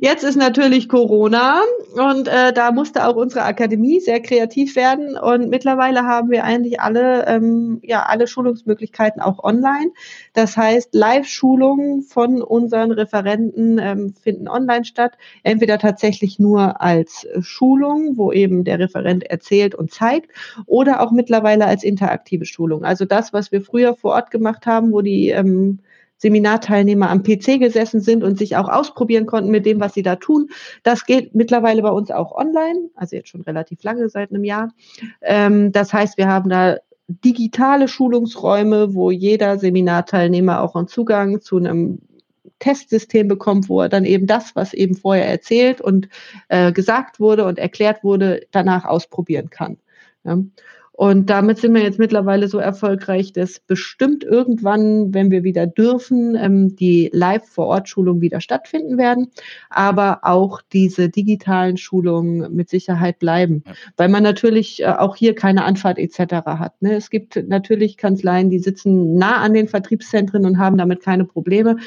Jetzt ist natürlich Corona und äh, da musste auch unsere Akademie sehr kreativ werden und mittlerweile haben wir eigentlich alle ähm, ja alle Schulungsmöglichkeiten auch online. Das heißt, Live-Schulungen von unseren Referenten ähm, finden online statt, entweder tatsächlich nur als Schulung, wo eben der Referent erzählt und zeigt, oder auch mittlerweile als interaktive Schulung. Also das, was wir früher vor Ort gemacht haben, wo die ähm, Seminarteilnehmer am PC gesessen sind und sich auch ausprobieren konnten mit dem, was sie da tun. Das geht mittlerweile bei uns auch online, also jetzt schon relativ lange, seit einem Jahr. Ähm, das heißt, wir haben da digitale Schulungsräume, wo jeder Seminarteilnehmer auch einen Zugang zu einem Testsystem bekommt, wo er dann eben das, was eben vorher erzählt und äh, gesagt wurde und erklärt wurde, danach ausprobieren kann. Ja. Und damit sind wir jetzt mittlerweile so erfolgreich, dass bestimmt irgendwann, wenn wir wieder dürfen, ähm, die Live-Vor-Ort-Schulungen wieder stattfinden werden, aber auch diese digitalen Schulungen mit Sicherheit bleiben, ja. weil man natürlich äh, auch hier keine Anfahrt etc. hat. Ne? Es gibt natürlich Kanzleien, die sitzen nah an den Vertriebszentren und haben damit keine Probleme.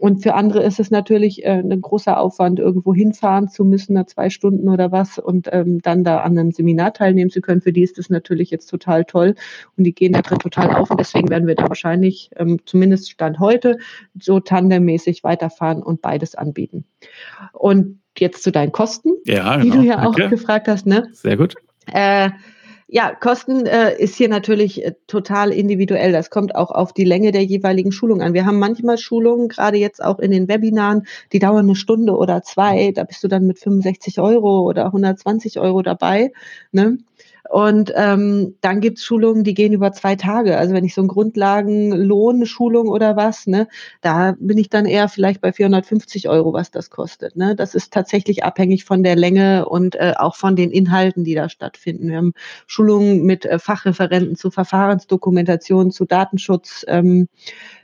Und für andere ist es natürlich äh, ein großer Aufwand, irgendwo hinfahren zu müssen, na zwei Stunden oder was, und ähm, dann da an einem Seminar teilnehmen zu können. Für die ist das natürlich jetzt total toll und die gehen da drin total auf. Und deswegen werden wir da wahrscheinlich, ähm, zumindest Stand heute, so tandemmäßig weiterfahren und beides anbieten. Und jetzt zu deinen Kosten, ja, genau. die du ja Danke. auch gefragt hast. Ne? Sehr gut. Äh, ja, Kosten äh, ist hier natürlich äh, total individuell. Das kommt auch auf die Länge der jeweiligen Schulung an. Wir haben manchmal Schulungen, gerade jetzt auch in den Webinaren, die dauern eine Stunde oder zwei. Da bist du dann mit 65 Euro oder 120 Euro dabei. Ne? Und ähm, dann gibt's Schulungen, die gehen über zwei Tage. Also wenn ich so ein Grundlagenlohn-Schulung oder was, ne, da bin ich dann eher vielleicht bei 450 Euro, was das kostet. Ne? Das ist tatsächlich abhängig von der Länge und äh, auch von den Inhalten, die da stattfinden. Wir haben Schulungen mit äh, Fachreferenten zu Verfahrensdokumentation, zu Datenschutz. Ähm,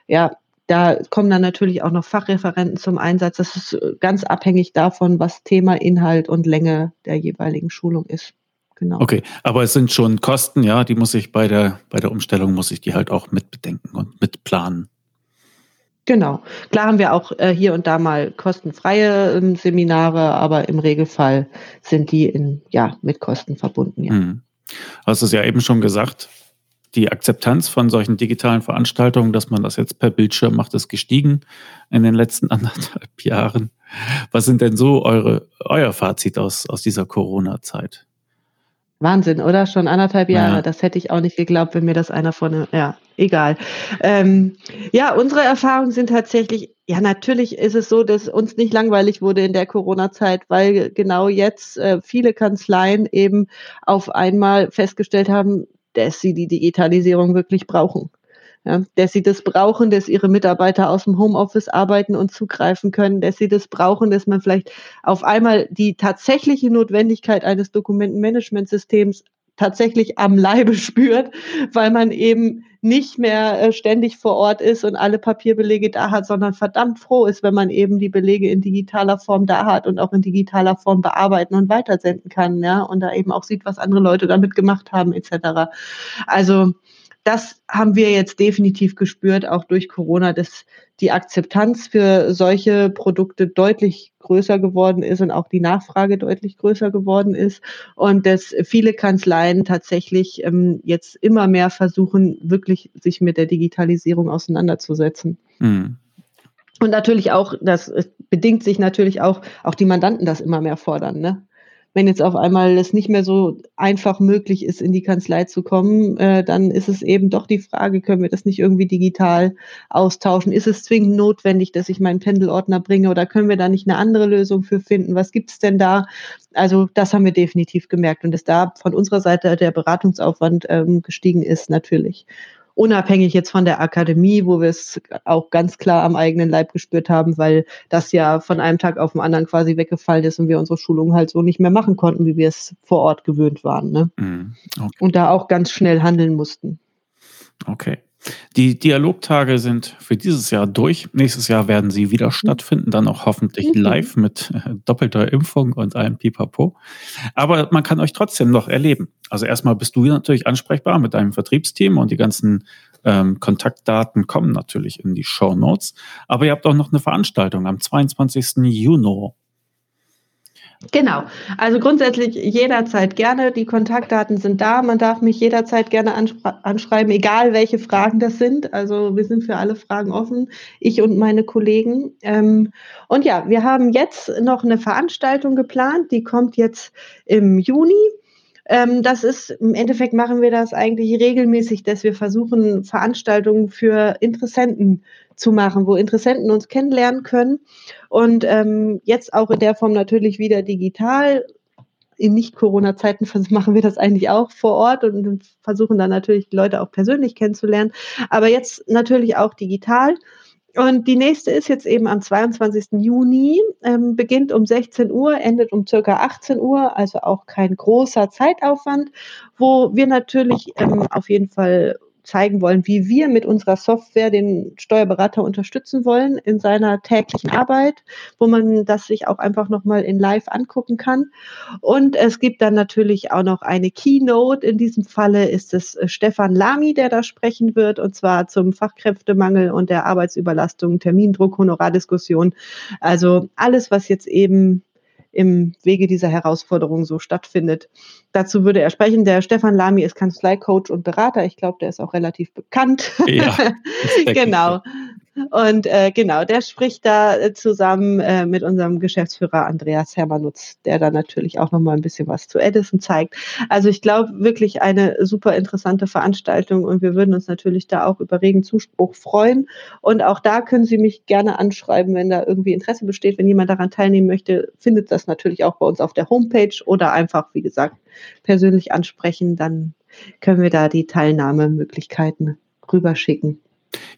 ja, da kommen dann natürlich auch noch Fachreferenten zum Einsatz. Das ist äh, ganz abhängig davon, was Thema, Inhalt und Länge der jeweiligen Schulung ist. Genau. Okay, aber es sind schon Kosten, ja, die muss ich bei der, bei der Umstellung, muss ich die halt auch mit bedenken und mit planen. Genau. Klar haben wir auch äh, hier und da mal kostenfreie ähm, Seminare, aber im Regelfall sind die in, ja, mit Kosten verbunden. Ja. Hm. Hast du es ja eben schon gesagt, die Akzeptanz von solchen digitalen Veranstaltungen, dass man das jetzt per Bildschirm macht, ist gestiegen in den letzten anderthalb Jahren. Was sind denn so eure, euer Fazit aus, aus dieser Corona-Zeit? Wahnsinn, oder? Schon anderthalb Jahre. Ja. Das hätte ich auch nicht geglaubt, wenn mir das einer von, ja, egal. Ähm, ja, unsere Erfahrungen sind tatsächlich, ja, natürlich ist es so, dass uns nicht langweilig wurde in der Corona-Zeit, weil genau jetzt äh, viele Kanzleien eben auf einmal festgestellt haben, dass sie die Digitalisierung wirklich brauchen ja, dass sie das brauchen, dass ihre Mitarbeiter aus dem Homeoffice arbeiten und zugreifen können, dass sie das brauchen, dass man vielleicht auf einmal die tatsächliche Notwendigkeit eines Dokumentenmanagementsystems tatsächlich am Leibe spürt, weil man eben nicht mehr äh, ständig vor Ort ist und alle Papierbelege da hat, sondern verdammt froh ist, wenn man eben die Belege in digitaler Form da hat und auch in digitaler Form bearbeiten und weitersenden kann, ja, und da eben auch sieht, was andere Leute damit gemacht haben, etc. Also das haben wir jetzt definitiv gespürt, auch durch Corona, dass die Akzeptanz für solche Produkte deutlich größer geworden ist und auch die Nachfrage deutlich größer geworden ist und dass viele Kanzleien tatsächlich ähm, jetzt immer mehr versuchen, wirklich sich mit der Digitalisierung auseinanderzusetzen. Mhm. Und natürlich auch, das bedingt sich natürlich auch, auch die Mandanten das immer mehr fordern. Ne? Wenn jetzt auf einmal es nicht mehr so einfach möglich ist, in die Kanzlei zu kommen, äh, dann ist es eben doch die Frage, können wir das nicht irgendwie digital austauschen? Ist es zwingend notwendig, dass ich meinen Pendelordner bringe oder können wir da nicht eine andere Lösung für finden? Was gibt es denn da? Also das haben wir definitiv gemerkt und dass da von unserer Seite der Beratungsaufwand ähm, gestiegen ist, natürlich unabhängig jetzt von der Akademie, wo wir es auch ganz klar am eigenen Leib gespürt haben, weil das ja von einem Tag auf den anderen quasi weggefallen ist und wir unsere Schulungen halt so nicht mehr machen konnten, wie wir es vor Ort gewöhnt waren. Ne? Mm, okay. Und da auch ganz schnell handeln mussten. Okay. Die Dialogtage sind für dieses Jahr durch. Nächstes Jahr werden sie wieder mhm. stattfinden, dann auch hoffentlich mhm. live mit äh, doppelter Impfung und allem Pipapo. Aber man kann euch trotzdem noch erleben. Also erstmal bist du natürlich ansprechbar mit deinem Vertriebsteam und die ganzen ähm, Kontaktdaten kommen natürlich in die Show Notes. Aber ihr habt auch noch eine Veranstaltung am 22. Juni. Genau. Also grundsätzlich jederzeit gerne. Die Kontaktdaten sind da. Man darf mich jederzeit gerne anschreiben, egal welche Fragen das sind. Also wir sind für alle Fragen offen, ich und meine Kollegen. Ähm, und ja, wir haben jetzt noch eine Veranstaltung geplant. Die kommt jetzt im Juni. Ähm, das ist, im Endeffekt machen wir das eigentlich regelmäßig, dass wir versuchen, Veranstaltungen für Interessenten zu machen, wo Interessenten uns kennenlernen können. Und ähm, jetzt auch in der Form natürlich wieder digital. In Nicht-Corona-Zeiten machen wir das eigentlich auch vor Ort und versuchen dann natürlich die Leute auch persönlich kennenzulernen. Aber jetzt natürlich auch digital. Und die nächste ist jetzt eben am 22. Juni, ähm, beginnt um 16 Uhr, endet um circa 18 Uhr, also auch kein großer Zeitaufwand, wo wir natürlich ähm, auf jeden Fall zeigen wollen, wie wir mit unserer Software den Steuerberater unterstützen wollen in seiner täglichen Arbeit, wo man das sich auch einfach nochmal in Live angucken kann. Und es gibt dann natürlich auch noch eine Keynote. In diesem Falle ist es äh, Stefan Lamy, der da sprechen wird, und zwar zum Fachkräftemangel und der Arbeitsüberlastung, Termindruck, Honorardiskussion. Also alles, was jetzt eben im Wege dieser Herausforderung so stattfindet. Dazu würde er sprechen. Der Stefan Lamy ist Kanzleicoach und Berater. Ich glaube, der ist auch relativ bekannt. Ja, genau. Und äh, genau, der spricht da äh, zusammen äh, mit unserem Geschäftsführer Andreas Hermanutz, der da natürlich auch nochmal ein bisschen was zu Edison zeigt. Also ich glaube wirklich eine super interessante Veranstaltung und wir würden uns natürlich da auch über regen Zuspruch freuen. Und auch da können Sie mich gerne anschreiben, wenn da irgendwie Interesse besteht, wenn jemand daran teilnehmen möchte, findet das natürlich auch bei uns auf der Homepage oder einfach, wie gesagt, persönlich ansprechen, dann können wir da die Teilnahmemöglichkeiten rüberschicken.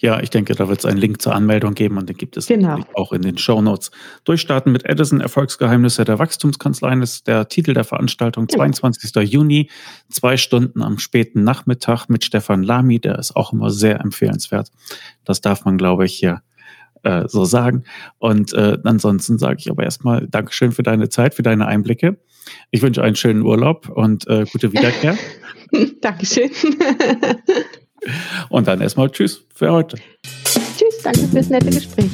Ja, ich denke, da wird es einen Link zur Anmeldung geben und den gibt es genau. auch in den Show Notes. Durchstarten mit Edison, Erfolgsgeheimnisse der Wachstumskanzleien ist der Titel der Veranstaltung, ja. 22. Juni, zwei Stunden am späten Nachmittag mit Stefan Lamy, der ist auch immer sehr empfehlenswert. Das darf man, glaube ich, hier äh, so sagen. Und äh, ansonsten sage ich aber erstmal Dankeschön für deine Zeit, für deine Einblicke. Ich wünsche einen schönen Urlaub und äh, gute Wiederkehr. Dankeschön. Und dann erstmal Tschüss für heute. Tschüss. Danke fürs nette Gespräch.